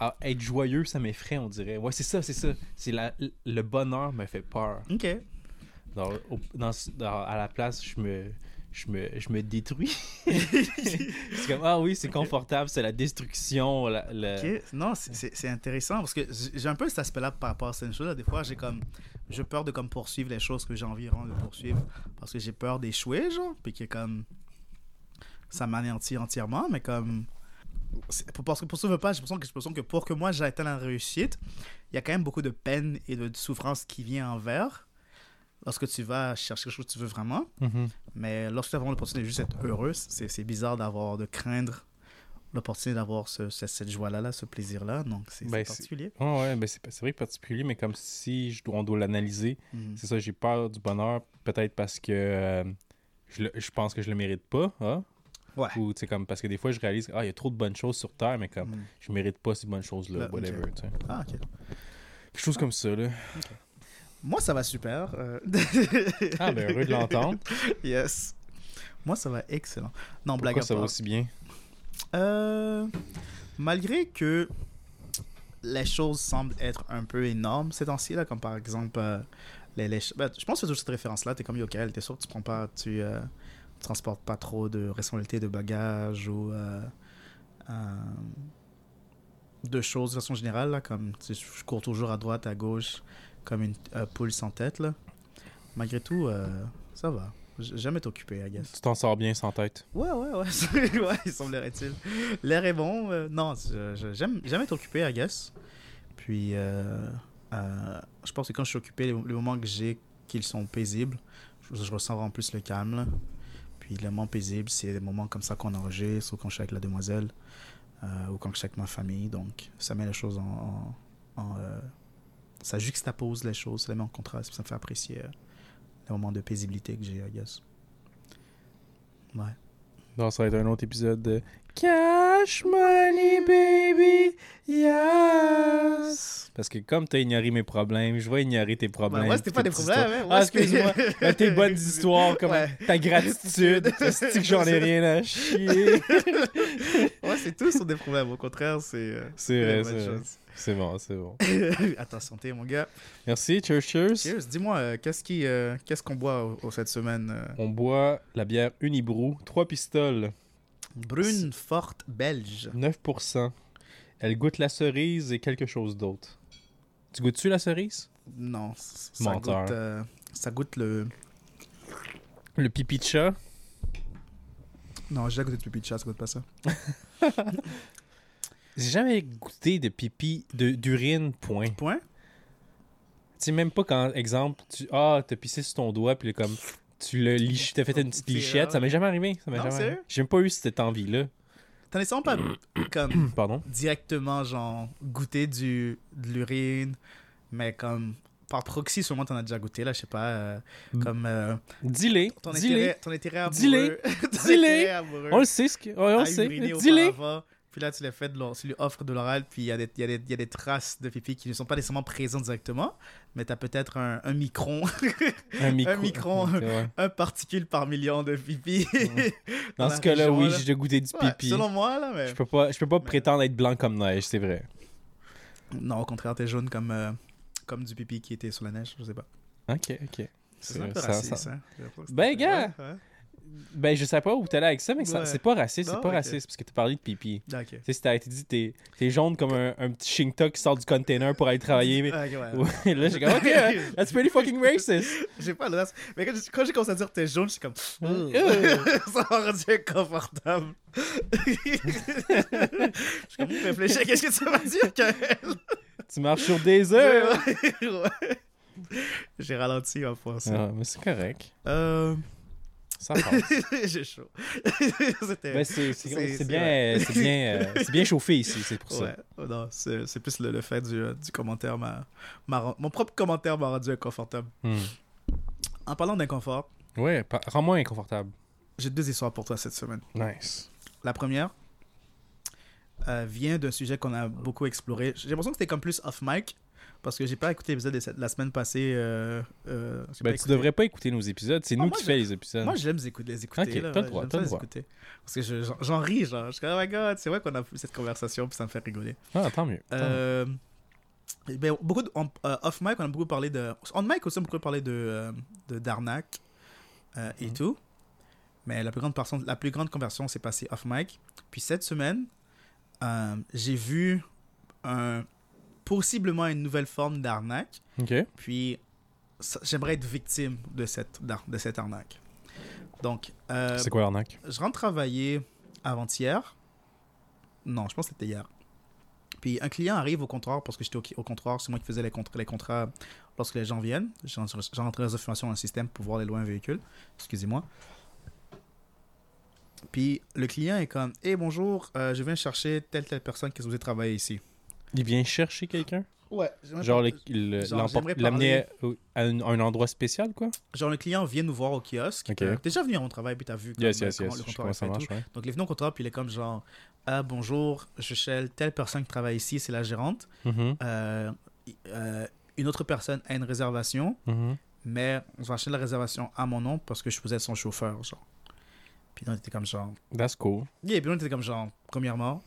ah, être joyeux, ça m'effraie, on dirait. Ouais, c'est ça, c'est ça. C'est la, le bonheur me fait peur. Ok. Dans, au- dans- dans- à la place, je me, je me, je me détruis. c'est comme, ah oui, c'est confortable, c'est la destruction. La, la- Ok. Non, c'est- intéressant parce que j'ai un peu cet aspect-là par rapport à certaines choses. Des fois, j'ai comme. J'ai peur de comme poursuivre les choses que j'ai envie vraiment de poursuivre parce que j'ai peur d'échouer, genre. Puis que comme. Ça m'anéantit entièrement, mais comme. Pour, parce que pour ça, je veux pas, j'ai l'impression que, pour que moi j'atteigne la réussite, il y a quand même beaucoup de peine et de souffrance qui vient envers lorsque tu vas chercher quelque chose que tu veux vraiment. Mhm. Mais lorsque tu as vraiment l'opportunité de juste être heureux, c'est bizarre d'avoir, de craindre l'opportunité d'avoir ce, ce- cette joie-là, là, ce plaisir-là. Donc, c'est Ben, c'est- particulier. Ouais, ouais, ben c'est vrai que particulier, mais comme si je dois- on doit l'analyser. Mhm. C'est ça, j'ai peur du bonheur, peut-être parce que euh, je, le- je pense que je le mérite pas. hein? Ouais. Ou comme parce que des fois, je réalise ah, il y a trop de bonnes choses sur Terre, mais comme Mhm. je mérite pas ces bonnes choses-là, Là, ok. whatever. tu sais. Ah, ok. Quelque chose comme ça, là. Moi, ça va super. euh. Ah, ben heureux de l'entendre. yes. Moi, ça va excellent. Non, blague Pourquoi à ça va aussi bien? Euh, malgré que les choses semblent être un peu énormes ces temps-ci, là, comme par exemple, euh, les, les- ben, je pense que c'est cette référence-là, t'es comme Yokel, t'es sûr que tu prends pas, tu, tu transportes pas trop de responsabilités de bagages ou euh, euh, de choses de façon générale, là, comme tu sais, je cours toujours à droite, à gauche, comme une euh, poule sans tête, là. Malgré tout, ça va. J- J'aime être occupé, I guess. Tu t'en sors bien sans tête. Ouais, ouais, ouais. ouais, il semblerait-il. L'air est bon. non, j'aime être occupé, I guess. Puis, je pense que quand je suis occupé, les, les moments que j'ai qu'ils sont paisibles, je, je ressens vraiment plus le calme. là. Puis, les moments paisibles, c'est des moments comme ça qu'on enregistre, ou quand je suis avec la demoiselle, euh, ou quand je suis avec ma famille. Donc, ça met les choses en. euh, ça juxtapose les choses, ça les met en contraste, ça me fait apprécier euh, les moments de paisibilité que j'ai, I guess. Ouais. Non, ça va être un autre épisode de Cash Money Baby, yes! Parce que comme t'as ignoré mes problèmes, je vais ignorer tes problèmes. Ben, moi, c'était pas des problèmes. hein. Ah, excuse-moi. Ben, tes bonnes histoires, comme Ouais. ta gratitude. C'est que j'en ai rien à chier? Ouais, c'est tout sur des problèmes. Au contraire, c'est. euh, C'est vrai, c'est vrai. chose. C'est bon, c'est bon. à ta santé, mon gars. Merci, cheers, cheers. Cheers. Dis-moi, euh, qu'est-ce euh, qu'est-ce qu'on boit au- au- cette semaine euh? On boit la bière Unibrou, 3 pistoles, Brune forte belge. 9%. Elle goûte la cerise et quelque chose d'autre. Tu goûtes-tu la cerise? Non, ça Menteur. goûte, ça goûte le. Le pipi de chat? Non, j'ai déjà goûté de pipi de chat, ça goûte pas ça. J'ai jamais goûté de pipi, de- d'urine, point. Tu Point. sais, même pas quand, exemple, tu ah, t'as pissé sur ton doigt, puis comme, tu le lich, t'as fait une petite lichette. Ça m'est jamais arrivé. Ça m'est Non, jamais sérieux? arrivé. J'ai même pas eu cette envie-là. T'en es sûrement pas comme Pardon? directement, genre, goûter du, de l'urine, mais comme. Par proxy, sûrement t'en as déjà goûté, là, je sais pas. euh, Mm. comme. euh, Dis-les. ton, Dis-les. intérêt, ton intérêt amoureux. Dis-les. Dis-les. On le sait, ce que... on sait. Dis-les. Puis là, tu, de l'or- tu lui offres de l'oral, puis il y, a des- y, a des- il y a des traces de pipi qui ne sont pas nécessairement présentes directement, mais tu as peut-être un, un micron, Un micro. Un micron. Un particule par million de pipi. Dans ce cas-là, oui, j'ai goûté du Ouais, pipi. selon moi, là, mais. Je peux pas, je peux pas Mais- prétendre être blanc comme neige, c'est vrai. Non, au contraire, t'es jaune comme, euh, comme du pipi qui était sur la neige, je sais pas. Ok, ok. C'est un peu ça- raciste, ça- hein. Ben, gars! Ouais, ouais. Ben, je sais pas où t'allais avec ça, mais Ouais. c'est pas raciste, c'est pas raciste, parce que t'as parlé de pipi. Ah. Tu sais, si t'as été dit, t'es, t'es jaune comme un, un petit shingta qui sort du container pour aller travailler. Mais... Ah, ouais. Là, j'ai comme, ok, that's pretty fucking racist. J'ai pas l'audace. Mais quand j'ai- quand j'ai commencé à dire t'es jaune, je suis comme. Ça m'a rendu inconfortable. je suis comme, réfléchis, qu'est-ce que ça va dire, Kael? tu marches sur des œufs. J'ai ralenti en pensant. Ah, mais c'est correct. Euh... Ça passe. j'ai chaud. C'était. Ben, c'est, bien, bien, euh, c'est bien chauffé ici, c'est pour ça. Ouais, oh non, c'est plus le, le fait du, euh, du commentaire. m'a- m'a ren- mon propre commentaire m'a rendu inconfortable. Hmm. En parlant d'inconfort, Ouais, rends-moi inconfortable. j'ai deux histoires pour toi cette semaine. Nice. La première euh, vient d'un sujet qu'on a beaucoup exploré. J'ai l'impression que c'était comme plus off mic, parce que j'ai pas écouté l'épisode de la semaine passée. Euh, euh, Ben, tu devrais pas écouter nos épisodes. C'est Ah, nous qui fait les épisodes. Moi, j'aime les écouter. Les écouter Ok, t'as le droit, t'as le droit. Parce que je- j'en ris, genre. Je suis comme, oh my god, c'est vrai qu'on a eu cette conversation, puis ça me fait rigoler. Ah, tant mieux. tant mieux. Euh, ben, beaucoup de, on- euh, off mic, on a beaucoup parlé de. On mic aussi, on a beaucoup parlé de, euh, de d'arnaque et Mhm. tout. Mais la plus grande personne, la plus grande conversion s'est passée off mic. Puis cette semaine, j'ai vu un, possiblement une nouvelle forme d'arnaque. Puis j'aimerais être victime de cette, de cette arnaque. Donc, euh, C'est quoi l'arnaque? je rentre travailler avant-hier. Non, je pense que c'était hier. Puis un client arrive au comptoir parce que j'étais au, au comptoir, c'est moi qui faisais les, contra- les contrats lorsque les gens viennent. J'en- J'entrais les informations dans le système pour voir les lois un véhicule. Excusez-moi. Puis le client est comme Hé bonjour, euh, je viens chercher telle telle personne qui est supposée travailler ici. Il vient chercher quelqu'un? Ouais. Genre, le- le- l'amener au- à un, endroit spécial, quoi? Genre le client vient nous voir au kiosque. Ok. Euh, déjà venu à mon travail, puis t'as vu comme, Yes, yes, le comptoir ça marche, ouais. Donc il est venu au comptoir, puis il est comme genre Ah bonjour, je cherche telle personne qui travaille ici, c'est la gérante. Mhm, Euh, euh, une autre personne a une réservation, mhm. mais on va acheter la réservation à mon nom parce que je faisais son chauffeur, genre. Puis on était comme genre. That's cool. Yeah, puis on était comme genre, premièrement,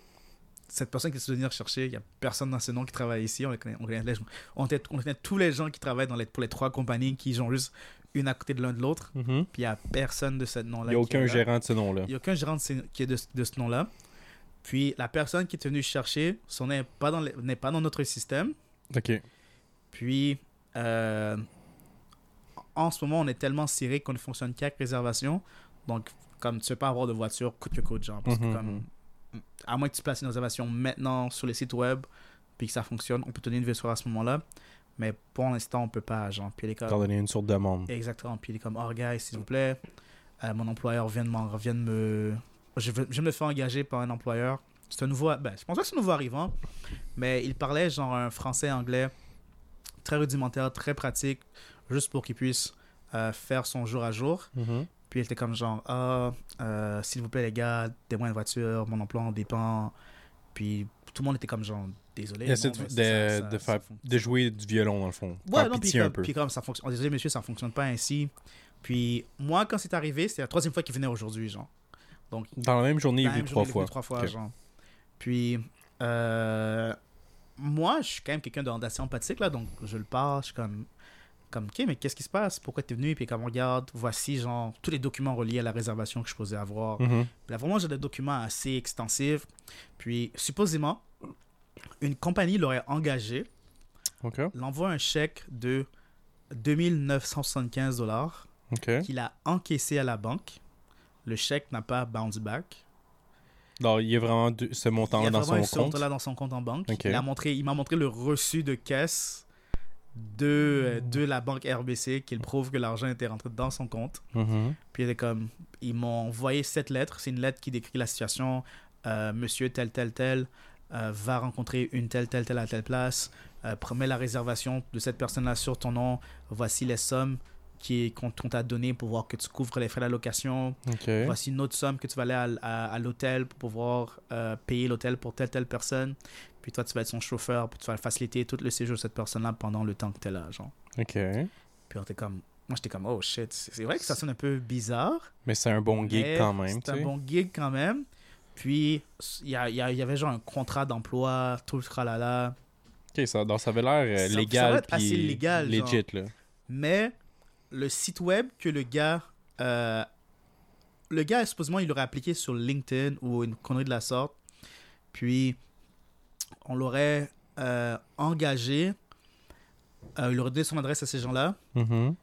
cette personne qui est venir chercher, il n'y a personne dans ce nom qui travaille ici. On, les connaît, on, connaît, les- on, était- on connaît tous les gens qui travaillent dans les, pour les trois compagnies qui ont juste une à côté de l'un de l'autre. Mhm. Puis il n'y a personne de ce Il nom-là. n'y a aucun gérant de ce nom-là. Il n'y a aucun gérant de ce- qui est de, de ce nom-là. Puis la personne qui est venue chercher, son n'est pas, dans les- n'est pas dans notre système. Ok. Puis, euh, en ce moment, on est tellement serré qu'on ne fonctionne qu'avec réservation. Donc, comme tu ne peux pas avoir de voiture coûte que coûte, genre. Parce que Mhm, comme, à moins que tu places une réservation maintenant sur les sites web, puis que ça fonctionne, on peut te donner une voiture à ce moment-là. Mais pour l'instant, on peut pas, genre. Puis il est comme- T'en donner une sorte de demande. Exactement. Puis il est comme, oh, gars, s'il vous plaît, euh, mon employeur vient de, vient de me. Je, veux- je me fais engager par un employeur. C'est un nouveau. Ben, je pense pas que c'est un nouveau arrivant, mais il parlait genre un français-anglais très rudimentaire, très pratique, juste pour qu'il puisse euh, faire son jour à jour. Mhm. Puis il était comme genre, ah, euh, s'il vous plaît, les gars, donnez-moi une voiture, mon emploi en dépend. Puis tout le monde était comme genre, désolé. Non, de, de, ça- de ça de jouer du violon, dans le fond. Ouais, Faire non, puis pitié un comme, peu. puis comme ça fonctionne. oh, désolé, monsieur, ça fonctionne pas ainsi. Puis moi, quand c'est arrivé, c'était la troisième fois qu'il venait aujourd'hui, genre. Donc, Dans la même journée, il est venu trois fois. trois genre. Puis, euh, moi, je suis quand même quelqu'un de- d'assez empathique, là, donc je le parle, je suis comme, comme, ok, mais qu'est-ce qui se passe? Pourquoi t'es venu? Puis comme, regarde, voici, genre, tous les documents reliés à la réservation que je posais avoir. Puis là, vraiment, j'ai des documents assez extensifs. Puis, supposément, une compagnie l'aurait engagé l'envoie un chèque de 2975 dollars Ok. qu'il a encaissé à la banque. Le chèque n'a pas bounce back. Alors, il y a vraiment ce Il y montant-là a dans vraiment son compte? dans son compte en banque. Il a montré, il m'a montré le reçu de caisse de, euh, de la banque RBC qui prouve que l'argent était rentré dans son compte. Mhm. Puis il était comme, ils m'ont envoyé cette lettre. C'est une lettre qui décrit la situation. Euh, monsieur tel, tel, tel euh, va rencontrer une telle, telle, telle à telle place. Euh, promets la réservation de cette personne-là sur ton nom. Voici les sommes qu'on qu'on t'a données pour voir que tu couvres les frais d'allocation. Ok. Voici une autre somme que tu vas aller à, à- à l'hôtel pour pouvoir payer l'hôtel pour telle, telle personne. Puis toi, tu vas être son chauffeur, puis tu vas faciliter tout le séjour de cette personne-là pendant le temps que tu es là, genre. Ok. Puis on était comme... Moi, j'étais comme, oh shit. C'est vrai que ça sonne un peu bizarre. Mais c'est un bon gig quand même, C'est un bon gig quand même. Puis, il y, a- y a- y avait genre un contrat d'emploi, tout le tralala. Ok, ça, donc ça avait l'air euh, Ça- ça légal. assez légal, genre. Legit, là. Mais le site web que le gars. euh, le gars, supposément, il l'aurait appliqué sur LinkedIn ou une connerie de la sorte. Puis, on l'aurait euh, engagé. Euh, il aurait donné son adresse à ces gens-là. Mhm.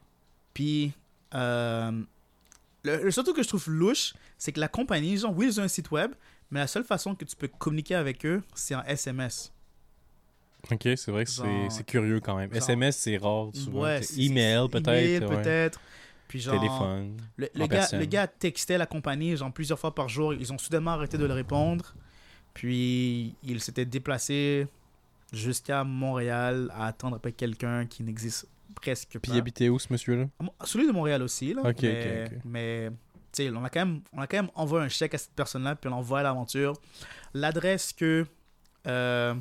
Puis, euh, le, le surtout que je trouve louche, c'est que la compagnie, genre, oui, ils ont un site web, mais la seule façon que tu peux communiquer avec eux, c'est en SMS. Ok, c'est vrai que c'est- curieux quand même. genre- SMS, c'est rare, souvent. Ouais, Email, peut-être. ouais. peut-être. Puis genre, Téléphone. Le gars, personne. le gars textait la compagnie genre plusieurs fois par jour. Ils ont soudainement arrêté de le répondre. Puis il s'était déplacé jusqu'à Montréal à attendre après quelqu'un qui n'existe presque Puis pas. il habitait où, ce monsieur-là? Mo- Celui de Montréal aussi. Là, Ok, mais, ok, ok. mais tu sais, on a quand même, on a quand même envoyé un chèque à cette personne-là, puis on envoie à l'aventure. L'adresse que. euh,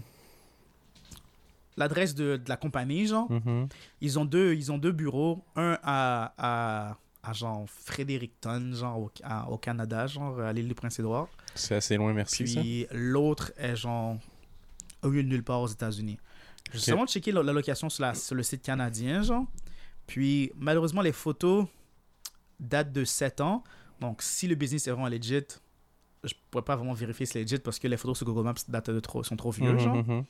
l'adresse de, de la compagnie, genre. Mhm. Ils ont deux, ils ont deux bureaux. Un à, à, à genre Fredericton, genre au, à- au Canada, genre à l'île du Prince-Édouard. C'est assez loin, merci. Puis l'autre est genre au milieu de nulle part aux États-Unis. J'ai seulement checké la, la location sur, la- sur le site canadien, genre. Puis malheureusement, les photos datent de 7 ans. Donc si le business est vraiment legit, je pourrais pas vraiment vérifier si c'est legit parce que les photos sur Google Maps datent de trop, sont trop vieux, Mhm, genre. mhm.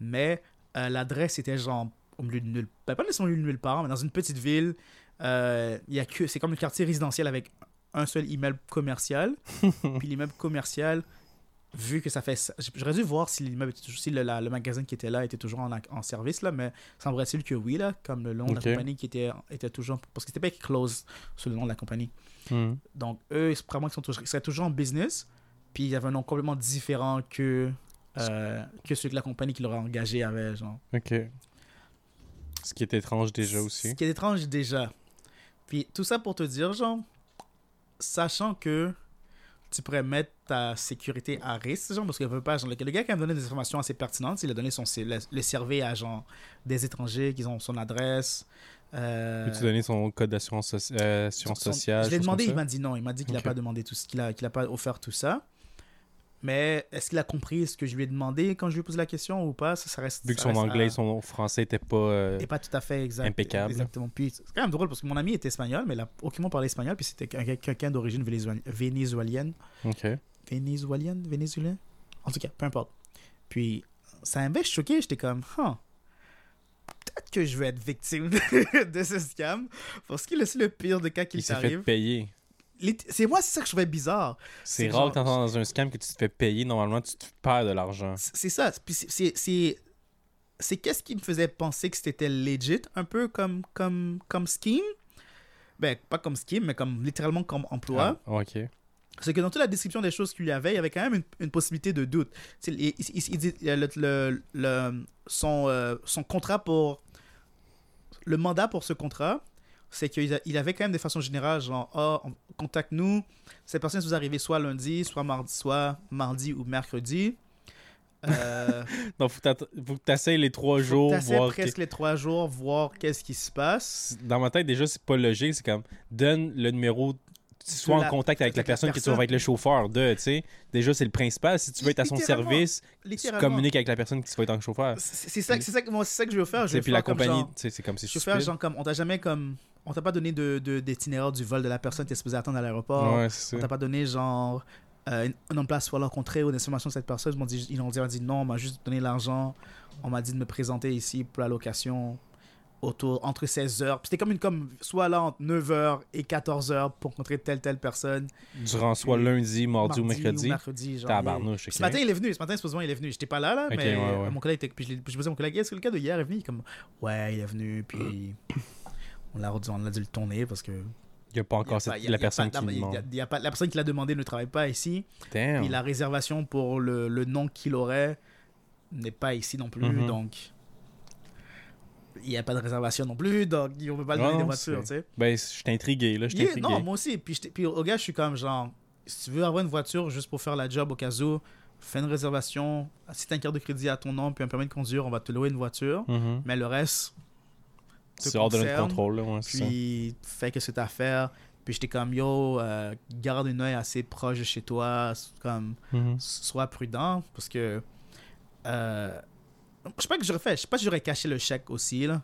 Mais euh, l'adresse était genre au milieu de nulle part. Pas nécessairement au milieu de nulle part, mais dans une petite ville. Euh, y a que, c'est comme un quartier résidentiel avec un seul immeuble commercial. puis l'immeuble commercial, vu que ça fait. J'aurais dû voir si l'immeuble si le, la- le magasin qui était là était toujours en, en service, là, mais semblerait-il que oui, là, comme le nom de la compagnie qui était, était toujours. Parce que c'était pas écrit close sur le nom de la compagnie. Mhm. Donc, eux, c'est probablement qu'ils sont seraient toujours en business. Puis, il y avait un nom complètement différent que, euh, que celui que la compagnie qui l'aurait engagé avait. Genre. Ok. Ce qui est étrange déjà aussi. Ce qui est étrange déjà. Puis, tout ça pour te dire, genre, sachant que tu pourrais mettre ta sécurité à risque, genre, parce que veut pas, genre, le, le gars qui a donné des informations assez pertinentes, il a donné son, le, le survey à, genre, des étrangers qui ont son adresse. Euh, Peux-tu donner son code d'assurance euh, sociale Je l'ai demandé, il m'a dit non. Il m'a dit qu'il n'a pas demandé tout ce qu'il a, qu'il a pas offert tout ça. Mais est-ce qu'il a compris ce que je lui ai demandé quand je lui ai posé la question ou pas? Ça, ça reste. Vu que son reste anglais à- et son français n'étaient pas. euh, est pas tout à fait exact, Impeccable. Exactement. Puis c'est quand même drôle parce que mon ami est espagnol, mais il a aucunement parlé espagnol. Puis c'était quelqu'un d'origine vénézuélienne- vénézuélienne. Ok. Vénézuélienne? Vénézuélien En tout cas, peu importe. Puis ça m'avait choqué. J'étais comme, huh, peut-être que je vais être victime de, ce scam. Parce que c'est le pire de cas Il qu'il s'est fait payer. Les- C'est moi, c'est ça que je trouvais bizarre. C'est rare genre- que t'entends dans un scam que tu te fais payer. Normalement, tu te perds de l'argent. C'est ça. Puis c'est- c'est- qu'est-ce qui me faisait penser que c'était legit, un peu comme, comme, comme scheme? Ben, pas comme scheme, mais comme littéralement comme emploi. Ah, ok. C'est que dans toute la description des choses qu'il y avait, il y avait quand même une, une possibilité de doute. Il, il- il- il dit- le, le- le- son, euh, son contrat pour. Le mandat pour ce contrat, c'est qu'il avait quand même des façons générales, genre, ah, on- contacte-nous. Cette personne vous arrivez soit lundi, soit mardi, soit mardi ou mercredi. Euh, Donc, faut que t'essayes les trois faut jours, que voir. presque les trois jours, voir qu'est-ce qui se passe. Dans ma tête, déjà, c'est pas logique. C'est comme, donne le numéro. Sois la- en contact avec la avec la personne qui personne. va être le chauffeur de, tu sais. Déjà, c'est le principal. Si tu veux être à son service, tu communiques avec la personne qui va être en chauffeur. C'est ça, ça, que- moi, ça que je veux faire. Je veux puis faire la compagnie, c'est comme c'est Je veux faire stupide. genre comme on t'a jamais comme on t'a pas donné de de- d'itinéraire du vol de la personne qui est supposée attendre à l'aéroport. Ouais, On t'a pas donné genre euh, un emploi soit rencontré ou des informations de cette personne. Ils m'ont dit, ils ont dit, non, on m'a juste donné l'argent. On m'a dit de me présenter ici pour la location autour entre 16h. Puis c'était comme une comme soit là entre 9h et 14h pour rencontrer telle telle personne. Durant soit lundi, mardi, ou mercredi. mercredi genre, Tabarnouche. Ce matin, il est venu. Ce matin, supposément, il est venu. J'étais pas là, là, Ok, mais ouais, ouais. mon collègue était. Puis je je posais à mon collègue, est-ce que le gars de hier est venu? Il est comme, ouais, il est venu. Puis on l'a on a dû le tourner parce que. Il n'y a pas encore la personne qui La personne qui l'a demandé ne travaille pas ici. Damn. Puis la réservation pour le, le nom qu'il aurait n'est pas ici non plus. Mhm. Donc. Il n'y a pas de réservation non plus, donc on peut pas Non, donner des voitures, tu sais. Ben, je suis intrigué, là. Je Yeah, intrigué. non, moi aussi. Puis, puis au gars, je suis comme genre, si tu veux avoir une voiture juste pour faire la job au cas où, fais une réservation. Si tu as une carte de crédit à ton nom puis un permis de conduire, on va te louer une voiture. Mhm. Mais le reste, te C'est hors de notre contrôle, là. Ouais, ça. puis fais que c'est à faire. Puis j'étais comme, yo, euh, garde une œil assez proche de chez toi. Comme, Mhm. sois prudent parce que. Euh, je sais pas que j'aurais fait. Je sais pas si j'aurais caché le chèque aussi, là.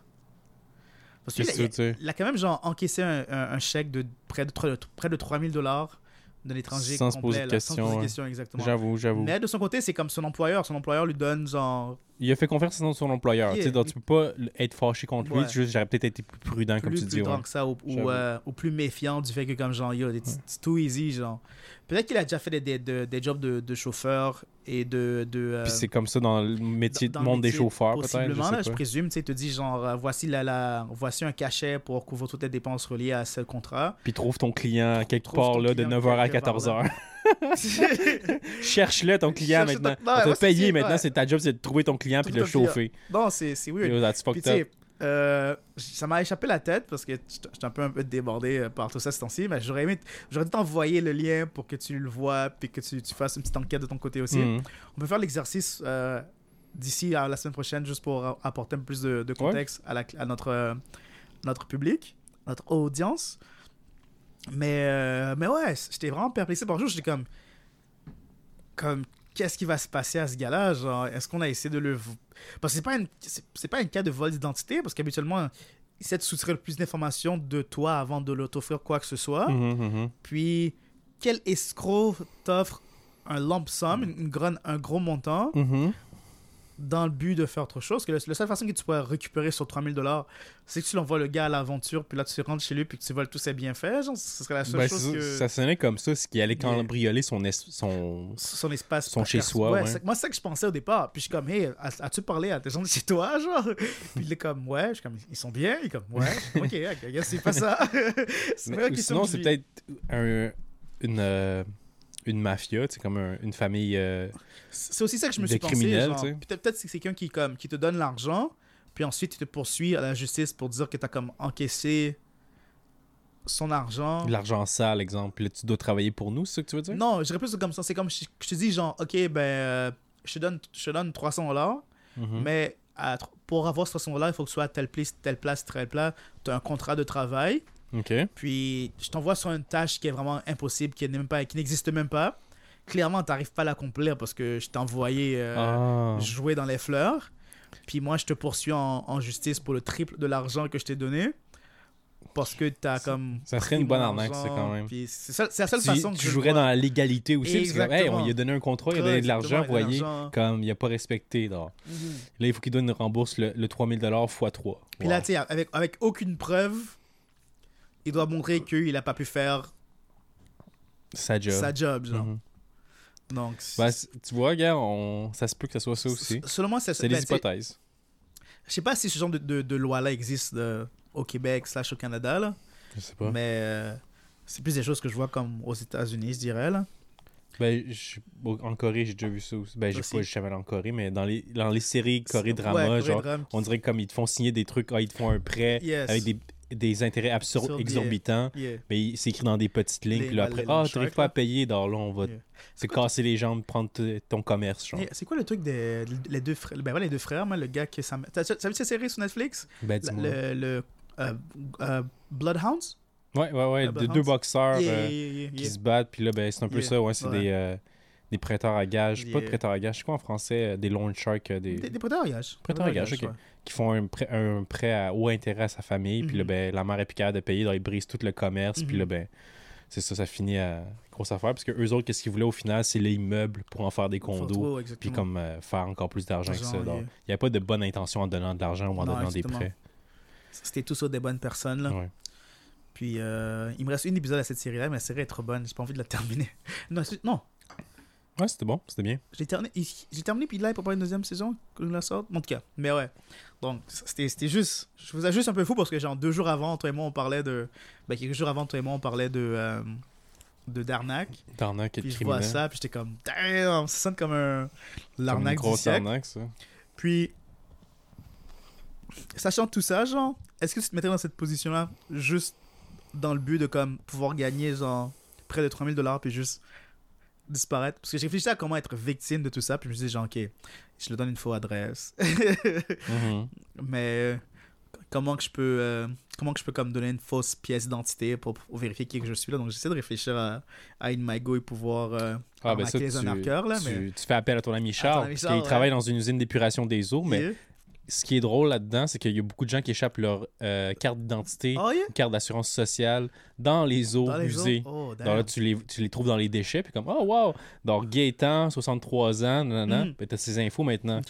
Parce que il, a quand même genre encaissé un, un- un chèque de près de, trois- de près de 3000 dollars de l'étranger Sans se complet, poser de là, sans se questions, poser de questions, exactement. J'avoue, j'avoue. Mais de son côté, c'est comme son employeur. Son employeur lui donne genre Il a fait confiance à son employeur. Yeah, tu donc tu peux pas être fâché contre lui. Juste, j'aurais peut-être été plus prudent, comme plus tu dis. prudent ouais. que ça ou, ou, J'avoue. euh, ou plus méfiant du fait que comme genre yo it's too easy genre peut-être qu'il a déjà fait des, des, des- des jobs de, de chauffeur et de, de euh, Puis c'est comme ça dans le métier, dans- dans le le monde des chauffeurs, peut-être. Je là, je présume tu sais te dit genre euh, voici la, la voici un cachet pour couvrir toutes les dépenses reliées à ce contrat Puis trouve ton client quelque part là, de client 9h à quelque part 14h. Cherche-le ton client Cherche ton- maintenant. Ouais, On t'a payé maintenant, ouais. c'est ta job, c'est de trouver ton client puis de le ton chauffer. non c'est weird Yo, that's fucked up. euh, ça m'a échappé la tête parce que j'étais un peu, un peu débordé euh, par tout ça ce temps-ci, mais j'aurais aimé, j'aurais dû t'envoyer le lien pour que tu le vois puis que tu, tu fasses une petite enquête de ton côté aussi. Mhm. On peut faire l'exercice euh, d'ici à la semaine prochaine, juste pour apporter un peu plus de, de contexte à, la, à notre, euh, notre public, notre audience. Mais, euh, mais ouais, j'étais vraiment perplexé. Par jour, j'étais comme. Comme, qu'est-ce qui va se passer à ce gars-là? Genre, est-ce qu'on a essayé de le. Parce que c'est pas, une, c'est, c'est pas un cas de vol d'identité, parce qu'habituellement, il essaie de soutirer le plus d'informations de toi avant de t'offrir quoi que ce soit. Mhm, mhm. Puis, quel escroc t'offre un lump sum, une, une un gros montant? Dans le but de faire autre chose? Que le- la seule façon que tu pourrais récupérer sur 3000 dollars, c'est que tu l'envoies le gars à l'aventure, puis là, tu rentres chez lui, puis que tu voles tous ses bienfaits. Genre, ce serait la seule Ben, chose que. Ça sonnait comme ça, ce qui allait cambrioler son, es- son... son espace Son chez-soi, ouais. moi c'est ça que je pensais au départ puis je suis comme hey as- as-tu parlé à des gens de chez toi genre? Puis il est comme ouais je suis comme ils sont bien il est comme ouais ok I guess c'est pas ça c'est Mais- pas la ou question sinon, c'est peut-être un, une, euh, une mafia, c'est comme un- une famille. euh, c'est aussi ça que je me suis pensé tu peut-être peut-être c'est quelqu'un qui comme qui te donne l'argent puis ensuite il te poursuit à la justice pour dire que t'as comme encaissé son argent L'argent sale, exemple. Puis là, tu dois travailler pour nous, c'est ça que tu veux dire? non je dirais plus comme ça c'est comme je, je te dis genre ok ben euh, je te donne je te donne 300 dollars Mhm. Mais à pour avoir ce 300 là il faut que tu sois à telle place, telle place, telle place. Tu as un contrat de travail. Puis je t'envoie sur une tâche qui est vraiment impossible, qui n'existe même pas. Clairement, tu n'arrives pas à l'accomplir parce que je t'ai envoyé euh, Ah. jouer dans les fleurs. Puis moi, je te poursuis en, en justice pour le triple de l'argent que je t'ai donné. Parce que tu as comme. ça serait une bonne arnaque, ça, quand même. C'est la seule Tu, façon que tu je jouerais vois. dans la légalité aussi. Parce que, hey, on lui a donné un contrat, il a donné de l'argent, a voyez. Comme il a pas respecté. Mhm. Là, il faut qu'il donne une rembourse le, le 3000$ x 3. Puis là, tu sais, avec, avec aucune preuve, il doit montrer qu'il n'a pas pu faire sa job. sa job. Genre. Mhm. Donc, Ben, c- tu vois, gars, on... ça se peut que ce soit ça aussi. selon moi, c'est C'est ben, des hypothèses. Je sais pas si ce genre de, de, de loi-là existe euh, au Québec slash au Canada, là, Je sais pas. mais euh, c'est plus des choses que je vois comme aux États-Unis, je dirais. Là. Ben, je- en Corée, j'ai déjà vu ça aussi. Ben, j'ai pas, jamais allé en Corée, mais dans les, dans les séries Corée drama, Ouais, Corée genre, drame. on dirait comme ils te font signer des trucs, ah, ils te font un prêt Yes. avec des, des intérêts absurdes, Sur des- exorbitants, Yeah. mais il- c'est écrit dans des petites lignes, Les- puis là après, ah, n'arrives shark, pas à payer, donc là, on va Yeah. te casser les jambes, prendre ton commerce, genre. C'est quoi le truc des les deux frères Ben ouais, les deux frères, moi, le gars qui t'as vu cette série sur Netflix? Ben, dis-moi. Le, le euh, euh, Bloodhounds? Ouais, ouais, ouais, de deux boxeurs euh, qui se battent, puis là, ben, c'est un peu ça, ouais, c'est des, des prêteurs à gages, pas de Yeah. prêteurs à gages, c'est quoi en français, euh, des loan sharks, euh, des... Des, des prêteurs à gage. Prêteurs à gage, ok. ouais. qui font un prêt, un prêt à haut intérêt à sa famille, puis là, Mhm. ben, la mère est plus capable de payer, donc ils brisent tout le commerce, puis Mhm. là, ben, c'est ça, ça finit à grosse affaire, parce que eux autres, qu'est-ce qu'ils voulaient au final, c'est les immeubles pour en faire des condos, puis comme euh, faire encore plus d'argent que ça. Yeah. Il n'y avait pas de bonne intention en donnant de l'argent ou en Non, donnant des prêts. C'était tous des bonnes personnes, là. Ouais. Puis, euh, il me reste une épisode à cette série-là, mais la série est trop bonne. J'ai pas envie de la terminer. Non, non Ouais, c'était bon, c'était bien. j'ai terminé, j'ai terminé, puis là, il pas une deuxième saison que je la sorte. En tout cas, mais ouais. Donc, c'était juste. Je vous ai juste un peu fou parce que, genre, deux jours avant, toi et moi, on parlait de. Ben, quelques jours avant, toi et moi, on parlait de. euh, de d'arnaque. L'arnaque et Puis je vois ça, puis j'étais comme, damn, ça sonne comme un. L'arnaque du grosse siècle. arnaque, ça. Puis, sachant tout ça, genre, est-ce que tu te mettrais dans cette position-là juste dans le but de comme pouvoir gagner genre près de 3000 dollars puis juste disparaître Parce que j'ai réfléchi à comment être victime de tout ça, puis je me suis dit, genre, ok, je le donne une fausse adresse. Mhm. Mais euh, comment que je peux euh, comment que je peux comme donner une fausse pièce d'identité pour, pour vérifier qui que je suis là? Donc j'essaie de réfléchir à, à une MyGo et pouvoir euh, Ah, ben ça, tu, arnaqueurs, là, tu- mais- tu fais appel à ton ami Charles, ami parce Charles, qu'il ouais. travaille dans une usine d'épuration des eaux, mais Yeah. Ce qui est drôle là-dedans, c'est qu'il y a beaucoup de gens qui échappent leur euh, carte d'identité, oh yeah carte d'assurance sociale dans les eaux dans usées. Oh, Donc là, tu les, tu les trouves dans les déchets, puis comme, oh wow! Donc Gaëtan, 63 ans, nanana, ben, t'as ces infos maintenant. Ou